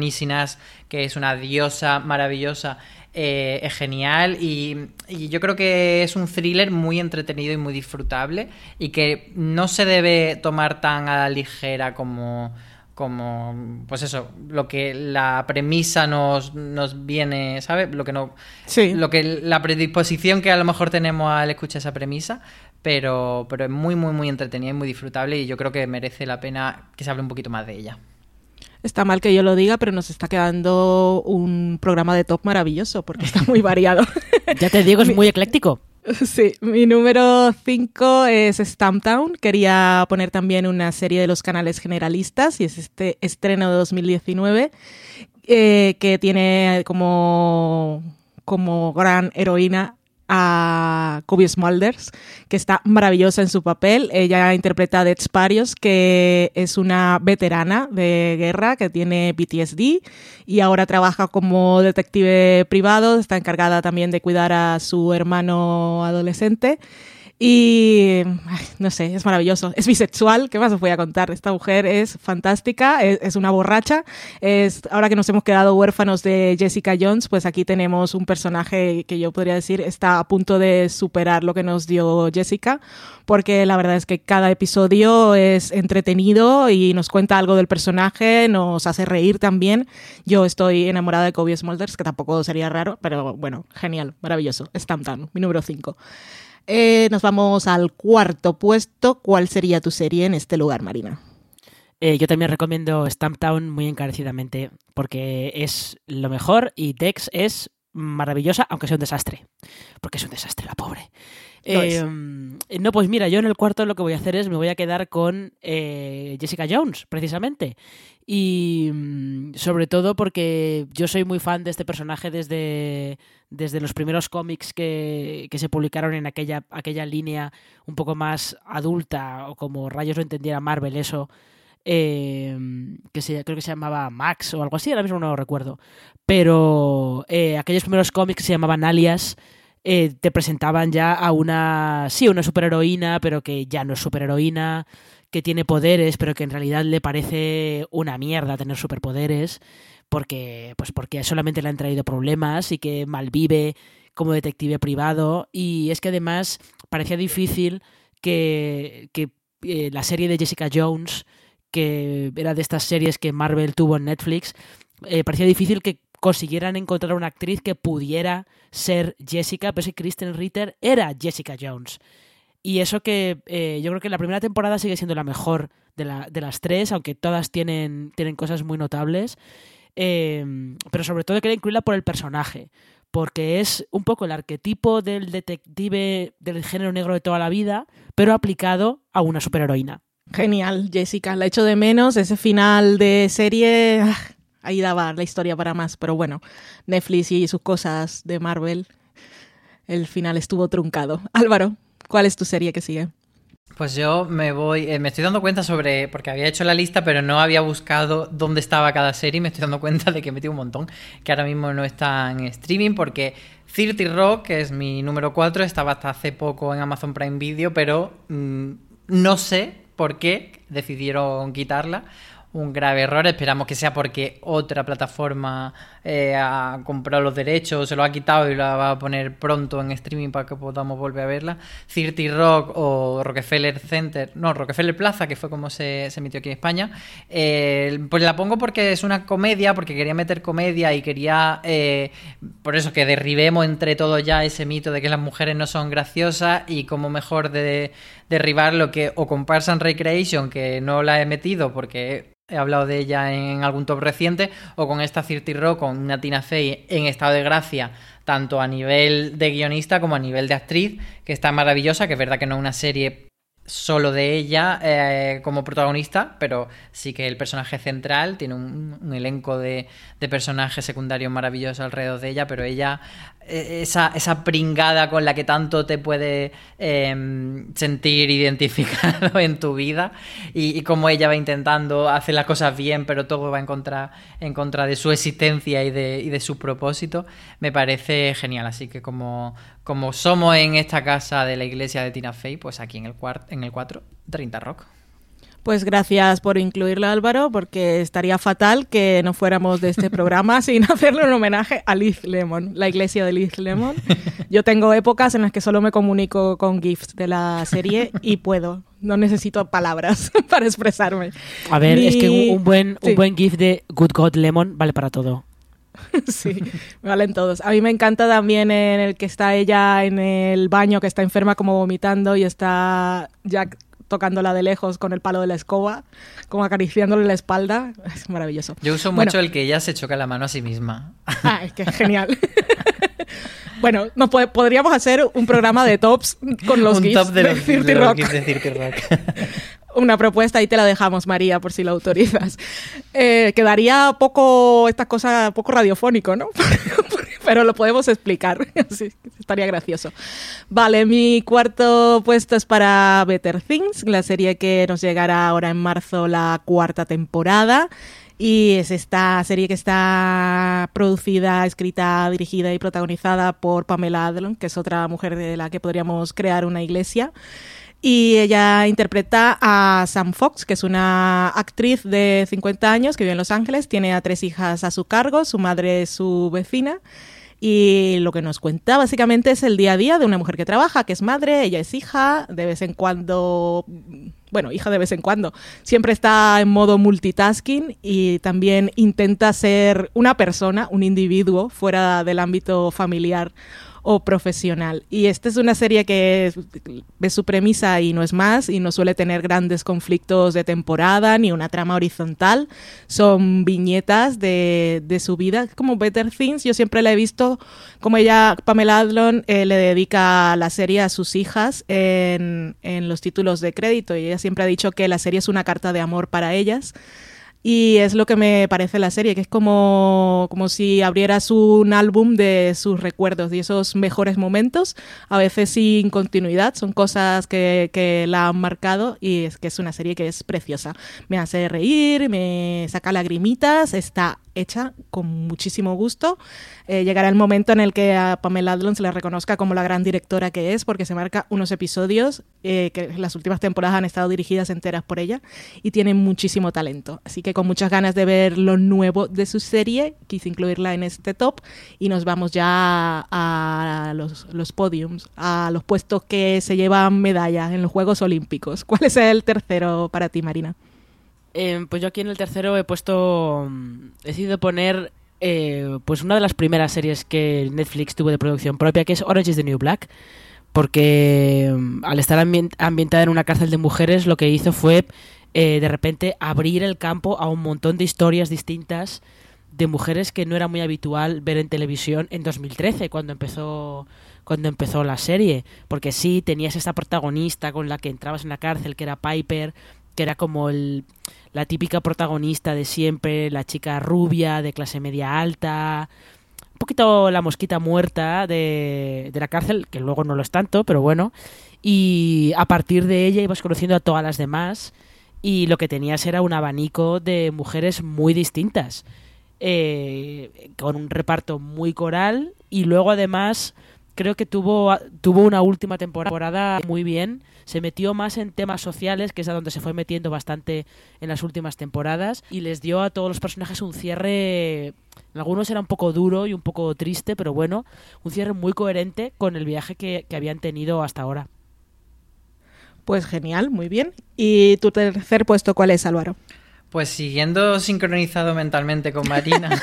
que es una diosa maravillosa, eh, es genial. Y, y yo creo que es un thriller muy entretenido y muy disfrutable. Y que no se debe tomar tan a la ligera como. Como, pues eso, lo que la premisa nos, nos viene, ¿sabes? Lo que no. Sí. Lo que la predisposición que a lo mejor tenemos al escuchar esa premisa, pero, pero es muy, muy, muy entretenida y muy disfrutable y yo creo que merece la pena que se hable un poquito más de ella. Está mal que yo lo diga, pero nos está quedando un programa de top maravilloso porque está muy variado. <laughs> Ya te digo, es muy ecléctico. Sí, mi número 5 es Stamptown. Quería poner también una serie de los canales generalistas y es este estreno de 2019 eh, que tiene como, como gran heroína a Kobe Smulders, que está maravillosa en su papel. Ella interpreta a Dex Parios, que es una veterana de guerra que tiene PTSD y ahora trabaja como detective privado. Está encargada también de cuidar a su hermano adolescente. Y no sé, es maravilloso. Es bisexual, ¿qué más os voy a contar? Esta mujer es fantástica, es, una borracha. Es, ahora que nos hemos quedado huérfanos de Jessica Jones, pues aquí tenemos un personaje que yo podría decir está a punto de superar lo que nos dio Jessica, porque la verdad es que cada episodio es entretenido y nos cuenta algo del personaje, nos hace reír también. Yo estoy enamorada de Kobe Smulders, que tampoco sería raro, pero bueno, genial, maravilloso. Stamptown, mi número 5. Eh, nos vamos al cuarto puesto. ¿Cuál sería tu serie en este lugar, Marina? Eh, yo también recomiendo Stamptown muy encarecidamente porque es lo mejor y Dex es maravillosa, aunque sea un desastre. Porque es un desastre, la pobre. Es. Eh, no, pues mira, yo en el cuarto lo que voy a hacer es me voy a quedar con eh, Jessica Jones, precisamente. Y mm, sobre todo porque yo soy muy fan de este personaje desde, desde los primeros cómics que, que se publicaron en aquella, aquella línea un poco más adulta, o como rayos lo entendiera Marvel, eso. eh, que se, creo que se llamaba Max o algo así, ahora mismo no lo recuerdo. Pero eh, aquellos primeros cómics se llamaban Alias eh, te presentaban ya a una, sí, una superheroína, pero que ya no es superheroína, que tiene poderes, pero que en realidad le parece una mierda tener superpoderes, porque, pues porque solamente le han traído problemas y que malvive como detective privado. Y es que además parecía difícil que, que eh, la serie de Jessica Jones, que era de estas series que Marvel tuvo en Netflix, eh, parecía difícil que consiguieran encontrar una actriz que pudiera ser Jessica, pero que Kristen Ritter era Jessica Jones. Y eso que eh, yo creo que la primera temporada sigue siendo la mejor de, la- de las tres, aunque todas tienen, tienen cosas muy notables. Eh, pero sobre todo quería incluirla por el personaje, porque es un poco el arquetipo del detective del género negro de toda la vida, pero aplicado a una superheroína. Genial, Jessica. La echo de menos. Ese final de serie. Ah, Ahí daba la historia para más. Pero bueno, Netflix y sus cosas de Marvel. el final estuvo truncado. <laughs> Álvaro, ¿cuál es tu serie que sigue? Pues yo me voy, eh, me estoy dando cuenta sobre, porque había hecho la lista, pero no había buscado dónde estaba cada serie y me estoy dando cuenta de que he metido un montón, que ahora mismo no está en streaming, porque 30 Rock, que es mi número 4, estaba hasta hace poco en Amazon Prime Video, pero mm, no sé por qué decidieron quitarla un grave error. Esperamos que sea porque otra plataforma eh, ha comprado los derechos, se lo ha quitado y la va a poner pronto en streaming para que podamos volver a verla. Cirti Rock o Rockefeller Center, no, Rockefeller Plaza, que fue como se, se emitió aquí en España. Eh, pues la pongo porque es una comedia, porque quería meter comedia y quería, eh, por eso, que derribemos entre todos ya ese mito de que las mujeres no son graciosas y como mejor de derribar lo que o and Recreation, que no la he metido porque he hablado de ella en algún top reciente, o con esta Cirti Rock, con una Tina Fey en estado de gracia, tanto a nivel de guionista como a nivel de actriz, que está maravillosa, que es verdad que no es una serie solo de ella eh, como protagonista, pero sí que el personaje central tiene un, elenco de, de, personajes secundarios maravillosos alrededor de ella, pero ella, eh, esa, esa pringada con la que tanto te puede eh, sentir identificado <laughs> en tu vida y, y como ella va intentando hacer las cosas bien, pero todo va en contra, en contra de su existencia y de, y de su propósito, me parece genial. Así que como, como somos en esta casa de la iglesia de Tina Fey, pues aquí en el, cuart en el 4, 30 Rock. Pues gracias por incluirla, Álvaro, porque estaría fatal que no fuéramos de este <laughs> programa sin hacerle un homenaje a Liz Lemon, la iglesia de Liz Lemon. <laughs> Yo tengo épocas en las que solo me comunico con GIFs de la serie y puedo. No necesito palabras <laughs> para expresarme. A ver, Mi- es que un, un buen, Sí. un buen GIF de Good God Lemon vale para todo. <laughs> Sí, me valen todos. A mí me encanta también en el que está ella en el baño, que está enferma como vomitando y está Jack tocándola de lejos con el palo de la escoba, como acariciándole la espalda. <laughs> Es maravilloso. Yo uso Bueno. mucho el que ella se choca la mano a sí misma. Ah, es que es genial. <laughs> bueno, nos po- podríamos hacer un programa de tops con los Un GIFs top de los, de Rock. De Rock. Una propuesta, ahí te la dejamos, María, por si la autorizas. Eh, quedaría poco, estas cosas, poco radiofónico, ¿no? <laughs> Pero lo podemos explicar, <laughs> estaría gracioso. Vale, mi cuarto puesto es para Better Things, la serie que nos llegará ahora en marzo la cuarta temporada. Y es esta serie que está producida, escrita, dirigida y protagonizada por Pamela Adlon, que es otra mujer de la que podríamos crear una iglesia. Y ella interpreta a Sam Fox, que es una actriz de 50 años que vive en Los Ángeles, tiene a tres hijas a su cargo, su madre es su vecina. Y lo que nos cuenta básicamente es el día a día de una mujer que trabaja, que es madre, ella es hija, de vez en cuando, bueno, hija de vez en cuando, siempre está en modo multitasking y también intenta ser una persona, un individuo fuera del ámbito familiar o profesional. Y esta es una serie que ve su premisa y no es más, y no suele tener grandes conflictos de temporada ni una trama horizontal. Son viñetas de, de su vida, como Better Things. Yo siempre la he visto como ella, Pamela Adlon, eh, le dedica la serie a sus hijas en, en los títulos de crédito, y ella siempre ha dicho que la serie es una carta de amor para ellas. Y es lo que me parece la serie, que es como, como si abrieras un álbum de sus recuerdos y esos mejores momentos, a veces sin continuidad, son cosas que, que la han marcado y es que es una serie que es preciosa. Me hace reír, me saca lagrimitas, está hecha con muchísimo gusto. Eh, llegará el momento en el que a Pamela Adlon se le reconozca como la gran directora que es, porque se marca unos episodios eh, que las últimas temporadas han estado dirigidas enteras por ella y tiene muchísimo talento. Así que con muchas ganas de ver lo nuevo de su serie, quise incluirla en este top y nos vamos ya a los, los podiums, a los puestos que se llevan medallas en los Juegos Olímpicos. ¿Cuál es el tercero para ti, Marina? Eh, pues yo aquí en el tercero he puesto. mm, He decidido poner. eh, pues una de las primeras series que Netflix tuvo de producción propia, que es Orange is the New Black. Porque mm, al estar ambien- ambientada en una cárcel de mujeres, lo que hizo fue eh, de repente abrir el campo a un montón de historias distintas de mujeres que no era muy habitual ver en televisión en 2013, cuando empezó cuando empezó la serie, porque sí tenías esta protagonista con la que entrabas en la cárcel, que era Piper, que era como el, la típica protagonista de siempre, la chica rubia de clase media alta, poquito la mosquita muerta de, de la cárcel, que luego no lo es tanto, pero bueno. Y a partir de ella ibas conociendo a todas las demás y lo que tenías era un abanico de mujeres muy distintas, eh, con un reparto muy coral y luego además creo que tuvo, tuvo una última temporada muy bien, se metió más en temas sociales, que es a donde se fue metiendo bastante en las últimas temporadas, y les dio a todos los personajes un cierre, en algunos era un poco duro y un poco triste, pero bueno, un cierre muy coherente con el viaje que, que habían tenido hasta ahora. Pues genial, muy bien. ¿Y tu tercer puesto cuál es, Álvaro? Pues siguiendo sincronizado mentalmente con Marina, <laughs>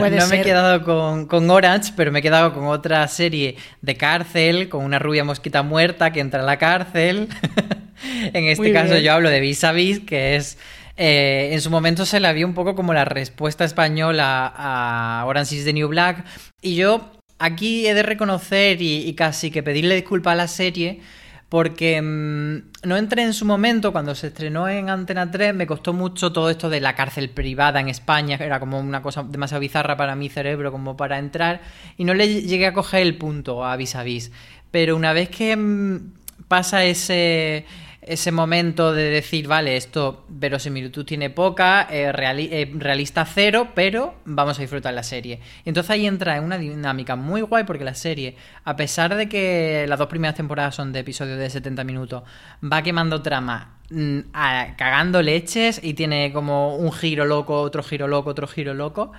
no me he quedado con, con Orange, pero me he quedado con otra serie de cárcel, con una rubia mosquita muerta que entra a la cárcel. <laughs> en este Muy caso bien. yo hablo de Vis a Vis, que es... eh, en su momento se la vio un poco como la respuesta española a Orange is the New Black. Y yo aquí he de reconocer y, y casi que pedirle disculpas a la serie porque mm, no entré en su momento, cuando se estrenó en Antena 3, me costó mucho todo esto de la cárcel privada en España, que era como una cosa demasiado bizarra para mi cerebro como para entrar, y no le llegué a coger el punto a vis a vis. Pero una vez que mm, pasa ese, ese momento de decir, vale, esto verosimilitud tiene poca, eh, eh, realista cero, pero vamos a disfrutar la serie. Y entonces ahí entra en una dinámica muy guay porque la serie, a pesar de que las dos primeras temporadas son de episodios de 70 minutos, va quemando trama mm, cagando leches y tiene como un giro loco, otro giro loco, otro giro loco.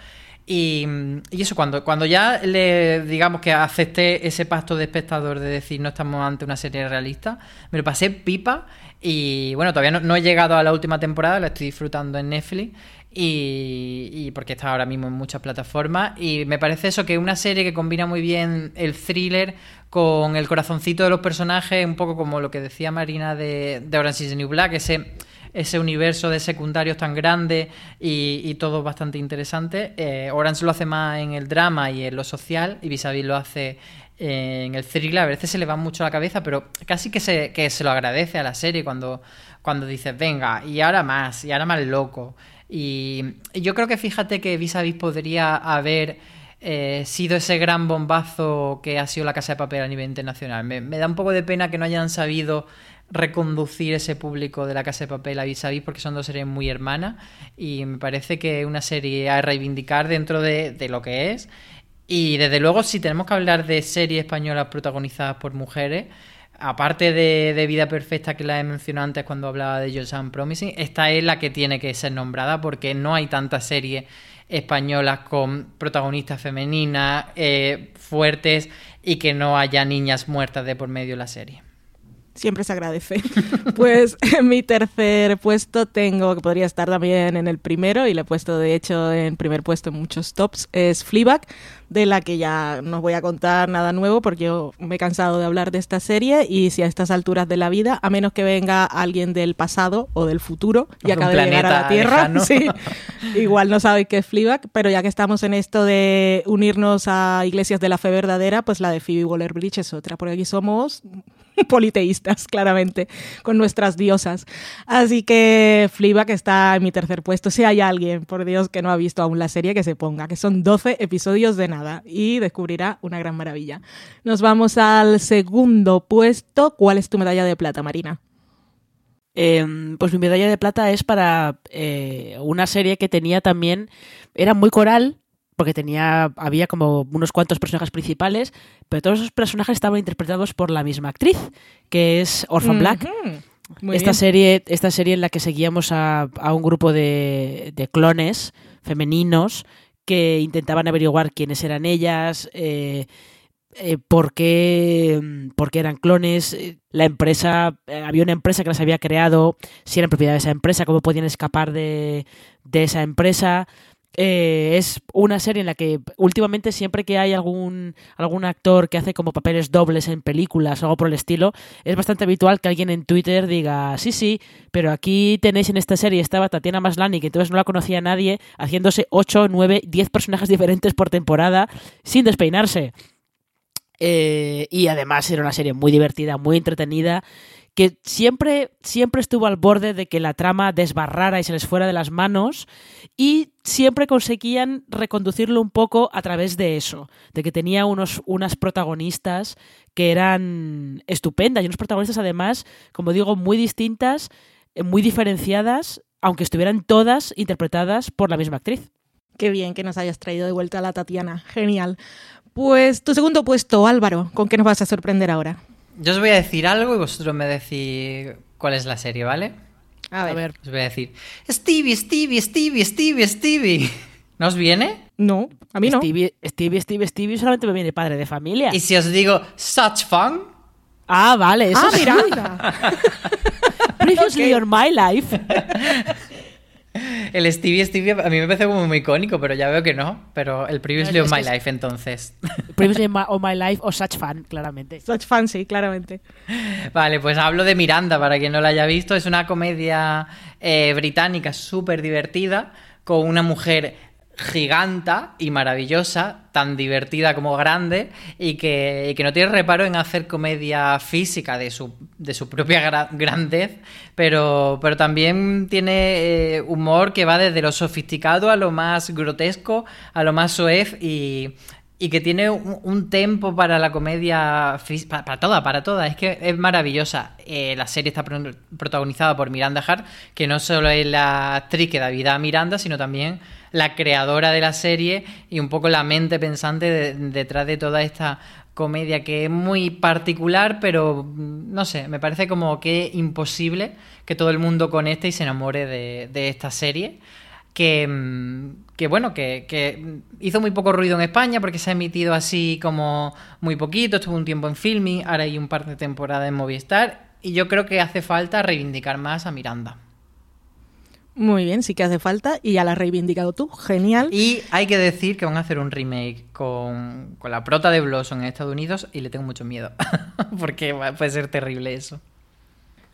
Y, eso, cuando, cuando ya le digamos que acepté ese pacto de espectador de decir no estamos ante una serie realista, me lo pasé pipa y bueno, todavía no, he llegado a la última temporada, la estoy disfrutando en Netflix y, porque está ahora mismo en muchas plataformas. Y me parece eso que una serie que combina muy bien el thriller con el corazoncito de los personajes, un poco como lo que decía Marina de, de Orange is the New Black, ese ese universo de secundarios tan grande y, todo bastante interesante. Eh, Orange lo hace más en el drama y en lo social, y Vis lo hace en el thriller. A veces se le va mucho la cabeza, pero casi que se, que se lo agradece a la serie cuando, cuando dices, venga, y ahora más, y ahora más loco. Y, y yo creo que fíjate que Vis podría haber eh, sido ese gran bombazo que ha sido la Casa de Papel a nivel internacional. Me da un poco de pena que no hayan sabido reconducir ese público de la Casa de Papel a Vis a Vis porque son dos series muy hermanas y me parece que una serie a reivindicar dentro de, de lo que es. Y desde luego, si tenemos que hablar de series españolas protagonizadas por mujeres, aparte de, de Vida Perfecta que la he mencionado antes cuando hablaba de Just and Promising, esta es la que tiene que ser nombrada porque no hay tantas series españolas con protagonistas femeninas eh, fuertes y que no haya niñas muertas de por medio de la serie. Siempre se agradece. <laughs> Pues en mi tercer puesto tengo, que podría estar también en el primero, y le he puesto de hecho en primer puesto en muchos tops, es Fleabag, de la que ya no os voy a contar nada nuevo porque yo me he cansado de hablar de esta serie y si a estas alturas de la vida, a menos que venga alguien del pasado o del futuro y acabe de llegar a la Tierra, <laughs> sí, <laughs> igual no sabéis qué es Fleabag, pero ya que estamos en esto de unirnos a iglesias de la fe verdadera, pues la de Phoebe Waller-Bridge es otra, porque aquí somos <laughs> politeístas, claramente, con nuestras diosas. Así que Fleabag está en mi tercer puesto. Si hay alguien, por Dios, que no ha visto aún la serie, que se ponga, que son 12 episodios de nada y descubrirá una gran maravilla. Nos vamos al segundo puesto. ¿Cuál es tu medalla de plata, Marina? Eh, pues mi medalla de plata es para eh, una serie que tenía también, era muy coral, porque tenía, había como unos cuantos personajes principales, pero todos esos personajes estaban interpretados por la misma actriz, que es Orphan Black. Muy esta bien. serie, esta serie en la que seguíamos a, a un grupo de, de clones femeninos que intentaban averiguar quiénes eran ellas, eh, eh, por, qué, mm, por qué eran clones, la empresa, eh, había una empresa que las había creado, si eran propiedad de esa empresa, cómo podían escapar de, de esa empresa. Eh, es una serie en la que últimamente siempre que hay algún, algún actor que hace como papeles dobles en películas o algo por el estilo, es bastante habitual que alguien en Twitter diga, sí, sí, pero aquí tenéis en esta serie estaba Tatiana Maslany, que entonces no la conocía nadie, haciéndose 8, 9, 10 personajes <laughs> diferentes por temporada sin despeinarse. Eh, y además era una serie muy divertida, muy entretenida, que siempre, siempre estuvo al borde de que la trama desbarrara y se les fuera de las manos y siempre conseguían reconducirlo un poco a través de eso, de que tenía unos, unas protagonistas que eran estupendas y unos protagonistas además, como digo, muy distintas, eh, muy diferenciadas, aunque estuvieran todas interpretadas por la misma actriz. Qué bien que nos hayas traído de vuelta a la Tatiana. Genial. Pues tu segundo puesto, Álvaro, ¿con qué nos vas a sorprender ahora? Yo os voy a decir algo y vosotros me decís cuál es la serie, ¿vale? A ver. A ver, Os voy a decir, Stevie, Stevie, Stevie, Stevie, Stevie. ¿No os viene? No, a mí no. Stevie, Stevie, Stevie, Stevie solamente me viene padre de familia. Y si os digo Such Fun, Ah, vale, eso Ah. Miranda. <laughs> Previously on My Life. <laughs> <laughs> el Stevie, Stevie a mí me parece como muy icónico, pero ya veo que no. Pero el Previously Es of My es- Life, entonces. <laughs> Previously on My, Life o Such Fan, claramente. Such fancy, claramente. Vale, pues hablo de Miranda, para quien no la haya visto. Es una comedia eh, británica súper divertida, con una mujer giganta y maravillosa, tan divertida como grande, y que, y que no tiene reparo en hacer comedia física de su, de su propia gra- grandez, pero, pero también tiene eh, humor que va desde lo sofisticado a lo más grotesco, a lo más soez y... Y que tiene un, un tempo para la comedia, para, para toda, para toda. Es que es maravillosa. Eh, la serie está pro- protagonizada por Miranda Hart, que no solo es la actriz que da vida a Miranda, sino también la creadora de la serie y un poco la mente pensante de- detrás de toda esta comedia que es muy particular, pero mm, no sé, me parece como que imposible que todo el mundo conecte y se enamore de, esta serie que, mm, que bueno, que, que hizo muy poco ruido en España porque se ha emitido así como muy poquito, estuvo un tiempo en filming, ahora hay un par de temporadas en Movistar y yo creo que hace falta reivindicar más a Miranda. Muy bien, sí que hace falta y ya la has reivindicado tú. Genial. Y hay que decir que van a hacer un remake con, con la prota de Blossom en Estados Unidos y le tengo mucho miedo <laughs> porque puede ser terrible eso.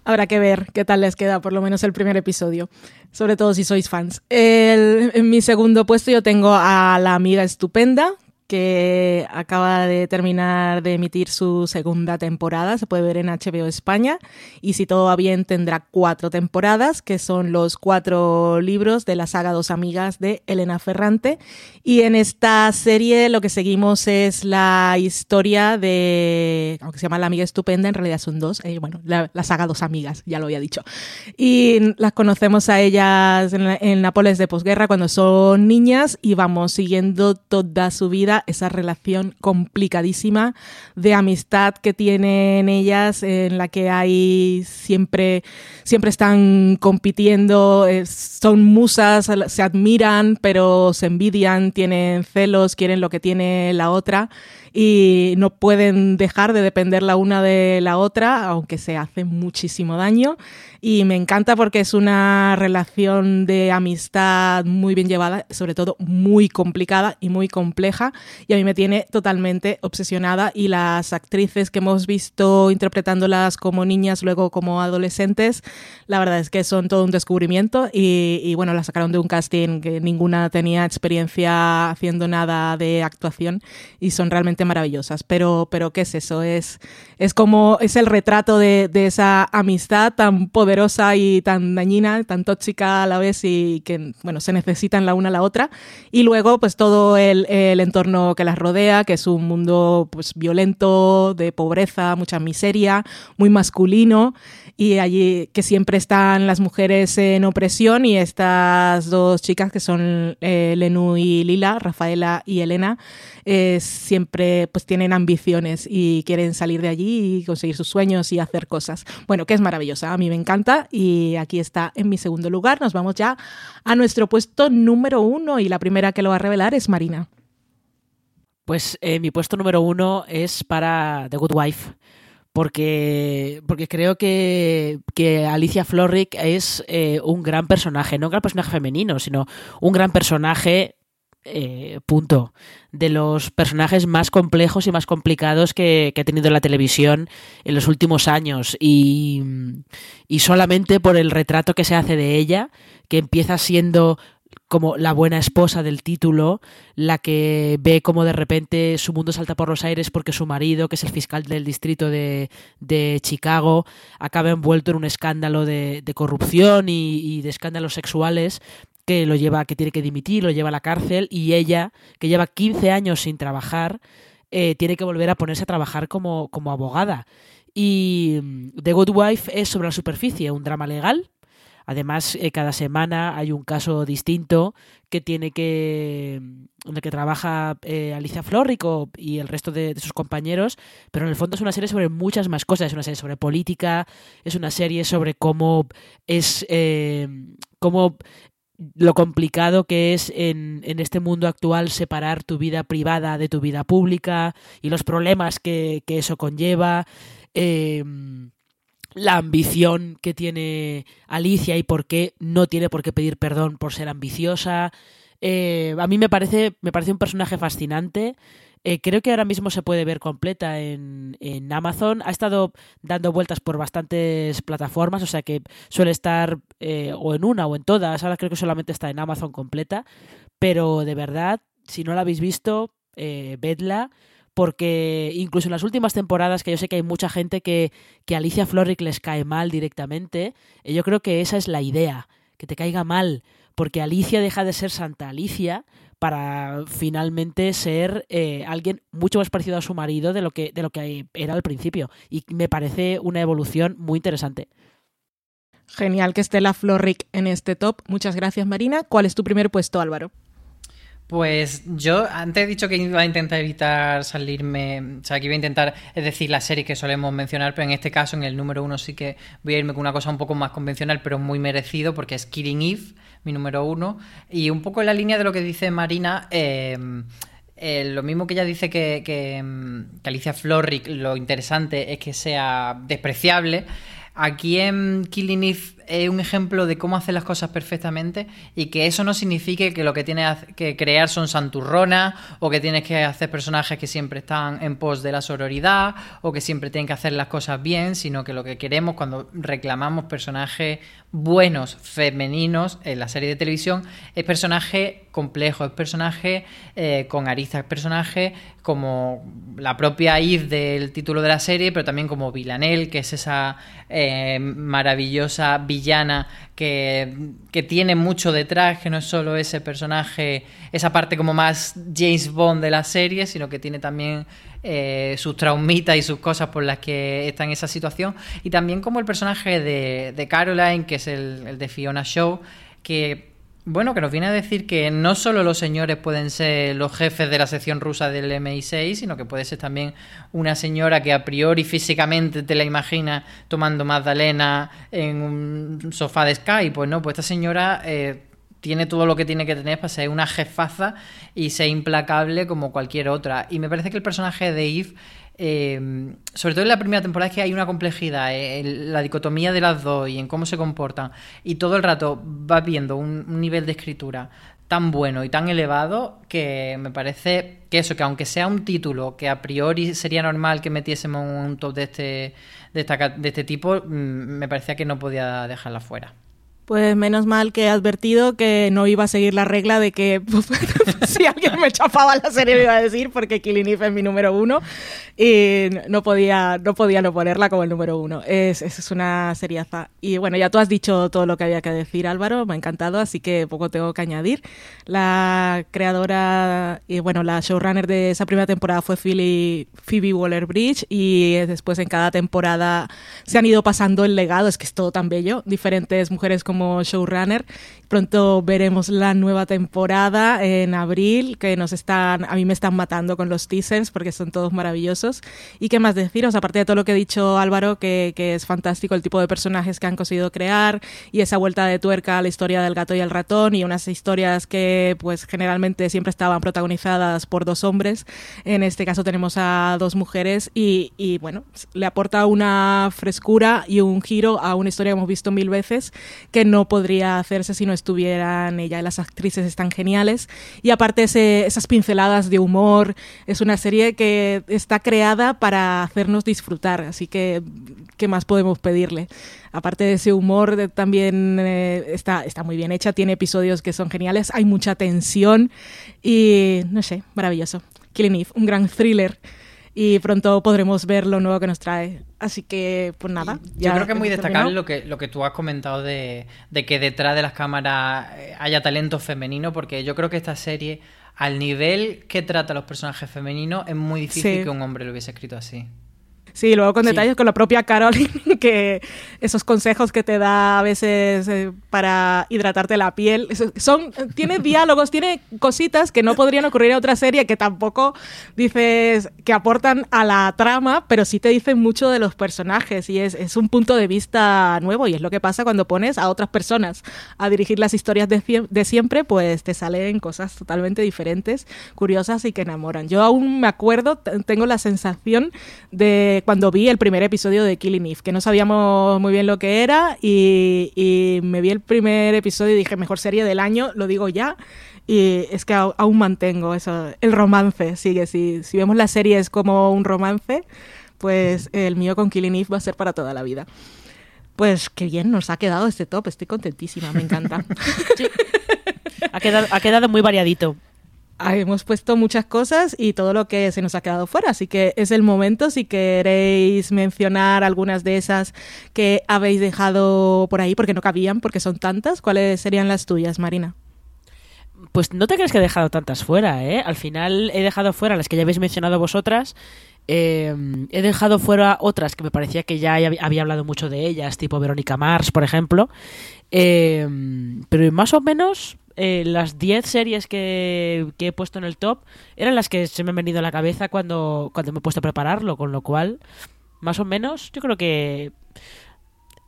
Habrá que ver qué tal les queda, por lo menos el primer episodio. Sobre todo si sois fans. El- en mi segundo puesto yo tengo a la amiga estupenda, que acaba de terminar de emitir su segunda temporada. Se puede ver en HBO España. Y si todo va bien, tendrá cuatro temporadas, que son los cuatro libros de la saga Dos Amigas de Elena Ferrante. Y en esta serie lo que seguimos es la historia de, aunque se llama La Amiga Estupenda, en realidad son dos, eh, bueno, la, saga Dos Amigas, ya lo había dicho. Y las conocemos a ellas en, en Nápoles de posguerra cuando son niñas y vamos siguiendo toda su vida esa relación complicadísima de amistad que tienen ellas, en la que hay siempre, siempre están compitiendo, eh, son musas, se admiran, pero se envidian, tienen celos, quieren lo que tiene la otra y no pueden dejar de depender la una de la otra, aunque se hace muchísimo daño. Y me encanta porque es una relación de amistad muy bien llevada, sobre todo muy complicada y muy compleja. Y a mí me tiene totalmente obsesionada. Y las actrices que hemos visto interpretándolas como niñas, luego como adolescentes, la verdad es que son todo un descubrimiento. Y, y bueno, las sacaron de un casting que ninguna tenía experiencia haciendo nada de actuación y son realmente maravillosas. Pero, pero ¿qué es eso? Es, es como, es el retrato de, de esa amistad tan poderosa y tan dañina, tan tóxica a la vez y que, bueno, se necesitan la una a la otra. Y luego, pues todo el, el entorno que las rodea, que es un mundo pues violento, de pobreza, mucha miseria, muy masculino y allí que siempre están las mujeres en opresión y estas dos chicas que son eh, Lenú y Lila, Rafaela y Elena, eh, siempre pues tienen ambiciones y quieren salir de allí y conseguir sus sueños y hacer cosas. Bueno, que es maravillosa, a mí me encanta y aquí está en mi segundo lugar. Nos vamos ya a nuestro puesto número uno y la primera que lo va a revelar es Marina. Pues eh, mi puesto número uno es para The Good Wife. Porque, porque creo que, que Alicia Florrick es eh, un gran personaje, no un gran personaje femenino, sino un gran personaje, eh, punto, de los personajes más complejos y más complicados que, que ha tenido la televisión en los últimos años. Y, y solamente por el retrato que se hace de ella, que empieza siendo como la buena esposa del título, la que ve como de repente su mundo salta por los aires porque su marido, que es el fiscal del distrito de, de Chicago, acaba envuelto en un escándalo de, corrupción y, y de escándalos sexuales que lo lleva, que tiene que dimitir, lo lleva a la cárcel y ella, que lleva 15 años sin trabajar, eh, tiene que volver a ponerse a trabajar como, como abogada. Y mm, The Good Wife es sobre la superficie, un drama legal. Además, eh, cada semana hay un caso distinto que tiene que. en el que trabaja eh, Alicia Florrico y el resto de, de sus compañeros. Pero en el fondo es una serie sobre muchas más cosas. Es una serie sobre política, es una serie sobre cómo es. eh, cómo lo complicado que es en, en, este mundo actual separar tu vida privada de tu vida pública y los problemas que, que eso conlleva. Eh, la ambición que tiene Alicia y por qué no tiene por qué pedir perdón por ser ambiciosa. Eh, a mí me parece, me parece un personaje fascinante. Eh, creo que ahora mismo se puede ver completa en, en, Amazon. Ha estado dando vueltas por bastantes plataformas, o sea que suele estar eh, o en una o en todas. Ahora creo que solamente está en Amazon completa. Pero de verdad, si no la habéis visto, vedla. Porque incluso en las últimas temporadas, que yo sé que hay mucha gente que, que Alicia Florrick les cae mal directamente, eh, yo creo que esa es la idea, que te caiga mal. Porque Alicia deja de ser Santa Alicia para finalmente ser eh, alguien mucho más parecido a su marido de lo que de lo que era al principio y me parece una evolución muy interesante. Genial que esté la Florrick en este top. Muchas gracias, Marina. ¿Cuál es tu primer puesto, Álvaro? Pues yo antes he dicho que iba a intentar evitar salirme, o sea, que iba a intentar, es decir, la serie que solemos mencionar, pero en este caso, en el número uno, sí que voy a irme con una cosa un poco más convencional, pero muy merecido, porque es Killing Eve, mi número uno, y un poco en la línea de lo que dice Marina. Eh, eh, lo mismo que ella dice que, que, que Alicia Florrick, lo interesante es que sea despreciable. Aquí en Killing Eve es un ejemplo de cómo hacer las cosas perfectamente y que eso no signifique que lo que tienes que crear son santurronas o que tienes que hacer personajes que siempre están en pos de la sororidad o que siempre tienen que hacer las cosas bien, sino que lo que queremos cuando reclamamos personajes buenos, femeninos en la serie de televisión es personaje complejo, es personaje eh, con aristas, personaje como la propia Eve del título de la serie, pero también como Villanelle, que es esa eh, maravillosa villana que, que, tiene mucho detrás, que no es solo ese personaje, esa parte como más James Bond de la serie, sino que tiene también eh, sus traumitas y sus cosas por las que está en esa situación. Y también como el personaje de, de Caroline, que es el, el de Fiona Shaw, que bueno, que nos viene a decir que no solo los señores pueden ser los jefes de la sección rusa del MI6, sino que puede ser también una señora que a priori físicamente te la imaginas tomando magdalena en un sofá de Sky. Pues no, pues esta señora eh, tiene todo lo que tiene que tener para ser una jefaza y ser implacable como cualquier otra. Y me parece que el personaje de Eve eh, sobre todo en la primera temporada es que hay una complejidad eh, en la dicotomía de las dos y en cómo se comportan y todo el rato vas viendo un, nivel de escritura tan bueno y tan elevado que me parece que eso, que aunque sea un título que a priori sería normal que metiésemos un top de este, de, esta, de este tipo, me parecía que no podía dejarla fuera. Pues menos mal que he advertido que no iba a seguir la regla de que <laughs> si alguien me chafaba la serie me iba a decir porque Killing Eve es mi número uno y no podía no, podía no ponerla como el número uno. Es, es una seriaza. Y bueno, ya tú has dicho todo lo que había que decir, Álvaro, me ha encantado, así que poco tengo que añadir. La creadora y bueno, la showrunner de esa primera temporada fue Philly, Phoebe Waller-Bridge y después en cada temporada se han ido pasando el legado, es que es todo tan bello, diferentes mujeres como como showrunner. Pronto veremos la nueva temporada en abril, que nos están, a mí me están matando con los teasers porque son todos maravillosos. ¿Y qué más deciros? Aparte de todo lo que ha dicho Álvaro, que, que es fantástico el tipo de personajes que han conseguido crear y esa vuelta de tuerca a la historia del gato y el ratón y unas historias que pues generalmente siempre estaban protagonizadas por dos hombres. En este caso tenemos a dos mujeres y, y bueno, le aporta una frescura y un giro a una historia que hemos visto mil veces que no podría hacerse si no estuvieran ella y las actrices están geniales. Y aparte ese- esas pinceladas de humor, es una serie que está creada para hacernos disfrutar, así que ¿qué más podemos pedirle? Aparte de ese humor, de- también eh, está, está muy bien hecha, tiene episodios que son geniales, hay mucha tensión y no sé, maravilloso. Killing Eve, un gran thriller y pronto podremos ver lo nuevo que nos trae. Así que, pues nada. Yo creo que es muy destacable lo que, lo que tú has comentado de, de que detrás de las cámaras eh, haya talento femenino, porque yo creo que esta serie, al nivel que trata a los personajes femeninos, es muy difícil Sí. que un hombre lo hubiese escrito así. Sí, luego con Sí. detalles con la propia Caroline, <laughs> que esos consejos que te da a veces eh, para hidratarte la piel, son, tiene diálogos, tiene cositas que no podrían ocurrir en otra serie, que tampoco dices que aportan a la trama, pero sí te dicen mucho de los personajes y es, es un punto de vista nuevo y es lo que pasa cuando pones a otras personas a dirigir las historias de, de siempre, pues te salen cosas totalmente diferentes, curiosas y que enamoran. Yo aún me acuerdo, tengo la sensación de cuando vi el primer episodio de Killing Eve, que no sabíamos muy bien lo que era y, y me vi el primer episodio y dije, mejor serie del año, lo digo ya. Y es que aún mantengo eso, el romance, sigue, si, si vemos las series como un romance, pues el mío con Killing Eve va a ser para toda la vida. Pues qué bien nos ha quedado este top, estoy contentísima, me encanta. <laughs> Ha quedado, ha quedado muy variadito. Hemos puesto muchas cosas y todo lo que se nos ha quedado fuera, así que es el momento si queréis mencionar algunas de esas que habéis dejado por ahí porque no cabían, porque son tantas. ¿Cuáles serían las tuyas, Marina? Pues no te crees que he dejado tantas fuera, ¿eh? Al final he dejado fuera las que ya habéis mencionado vosotras. eh, he dejado fuera otras que me parecía que ya hab- había hablado mucho de ellas, tipo Verónica Mars, por ejemplo. Eh, pero más o menos eh, las 10 series que, que he puesto en el top eran las que se me han venido a la cabeza cuando, cuando me he puesto a prepararlo, con lo cual, más o menos, yo creo que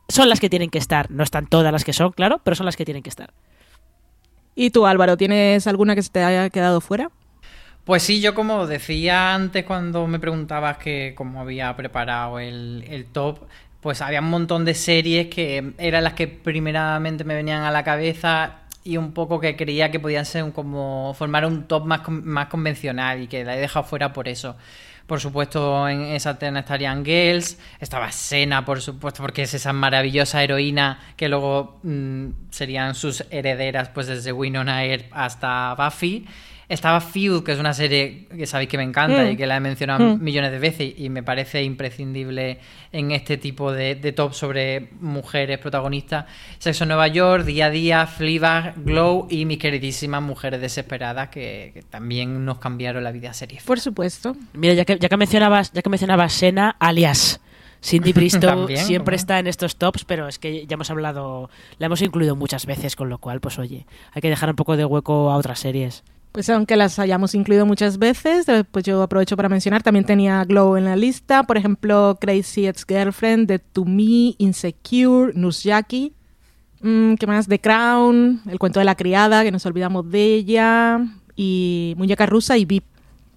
son las que tienen que estar. No están todas las que son, claro, pero son las que tienen que estar. ¿Y tú, Álvaro, tienes alguna que se te haya quedado fuera? Pues sí, yo como decía antes cuando me preguntabas que cómo había preparado el, el top, pues había un montón de series que eran las que primeramente me venían a la cabeza y un poco que creía que podían ser como formar un top más, más convencional y que la he dejado fuera por eso. Por supuesto, en esa terna estarían Girls, estaba Sena, por supuesto, porque es esa maravillosa heroína que luego mm, serían sus herederas, pues desde Winona Earp hasta Buffy. Estaba Feud, que es una serie que sabéis que me encanta Mm. y que la he mencionado Mm. millones de veces y me parece imprescindible en este tipo de, de top sobre mujeres protagonistas. Sexo en Nueva York, Día a Día, Fleabag, Glow y mis queridísimas Mujeres Desesperadas que, que también nos cambiaron la vida a series. Por supuesto. Mira, ya que, ya que mencionabas, ya que mencionabas Sena, alias Cindy Bristow <laughs> siempre está en estos tops, pero es que ya hemos hablado, la hemos incluido muchas veces, con lo cual, pues oye, hay que dejar un poco de hueco a otras series. Pues aunque las hayamos incluido muchas veces, eh, pues yo aprovecho para mencionar, también tenía Glow en la lista, por ejemplo, Crazy Ex-Girlfriend, The To Me, Insecure, Nusjaki, mm, ¿qué más? The Crown, El cuento de la criada, que nos olvidamos de ella, y Muñeca Rusa y VIP,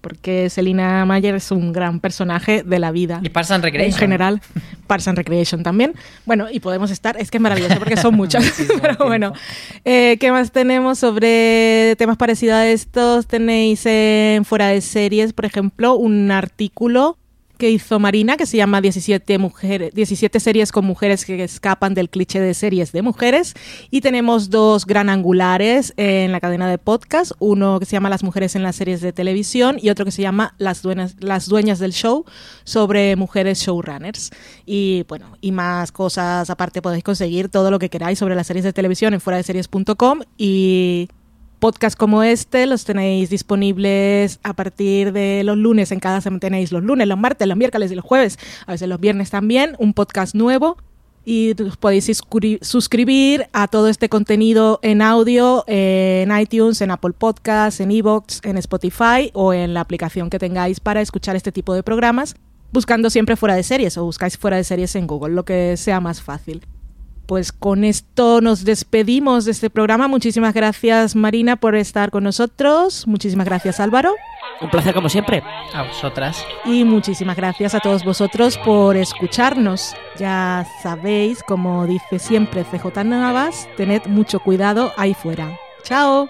porque Selina Mayer es un gran personaje de la vida. Y Parks and Recreation. En general, Parks and Recreation también. Bueno, y podemos estar, es que es maravilloso porque son muchas. <laughs> <laughs> Pero bueno, eh, ¿qué más tenemos sobre temas parecidos a estos? Tenéis en Fuera de Series, por ejemplo, un artículo que hizo Marina que se llama 17, mujeres, 17 series con mujeres que escapan del cliché de series de mujeres. Y tenemos dos gran angulares en la cadena de podcast. Uno que se llama Las mujeres en las series de televisión y otro que se llama Las dueñas, las dueñas del show sobre mujeres showrunners. Y bueno, y más cosas aparte podéis conseguir todo lo que queráis sobre las series de televisión en fuera de y podcasts como este los tenéis disponibles a partir de los lunes. En cada semana tenéis los lunes, los martes, los miércoles y los jueves, a veces los viernes también, un podcast nuevo. Y os podéis suscri- suscribir a todo este contenido en audio en iTunes, en Apple Podcasts, en Evox, en Spotify o en la aplicación que tengáis para escuchar este tipo de programas, buscando siempre fuera de series o buscáis fuera de series en Google, lo que sea más fácil pues con esto nos despedimos de este programa. Muchísimas gracias Marina por estar con nosotros. Muchísimas gracias Álvaro. Un placer como siempre. A vosotras. Y muchísimas gracias a todos vosotros por escucharnos. Ya sabéis, como dice siempre CJ Navas, tened mucho cuidado ahí fuera. ¡Chao!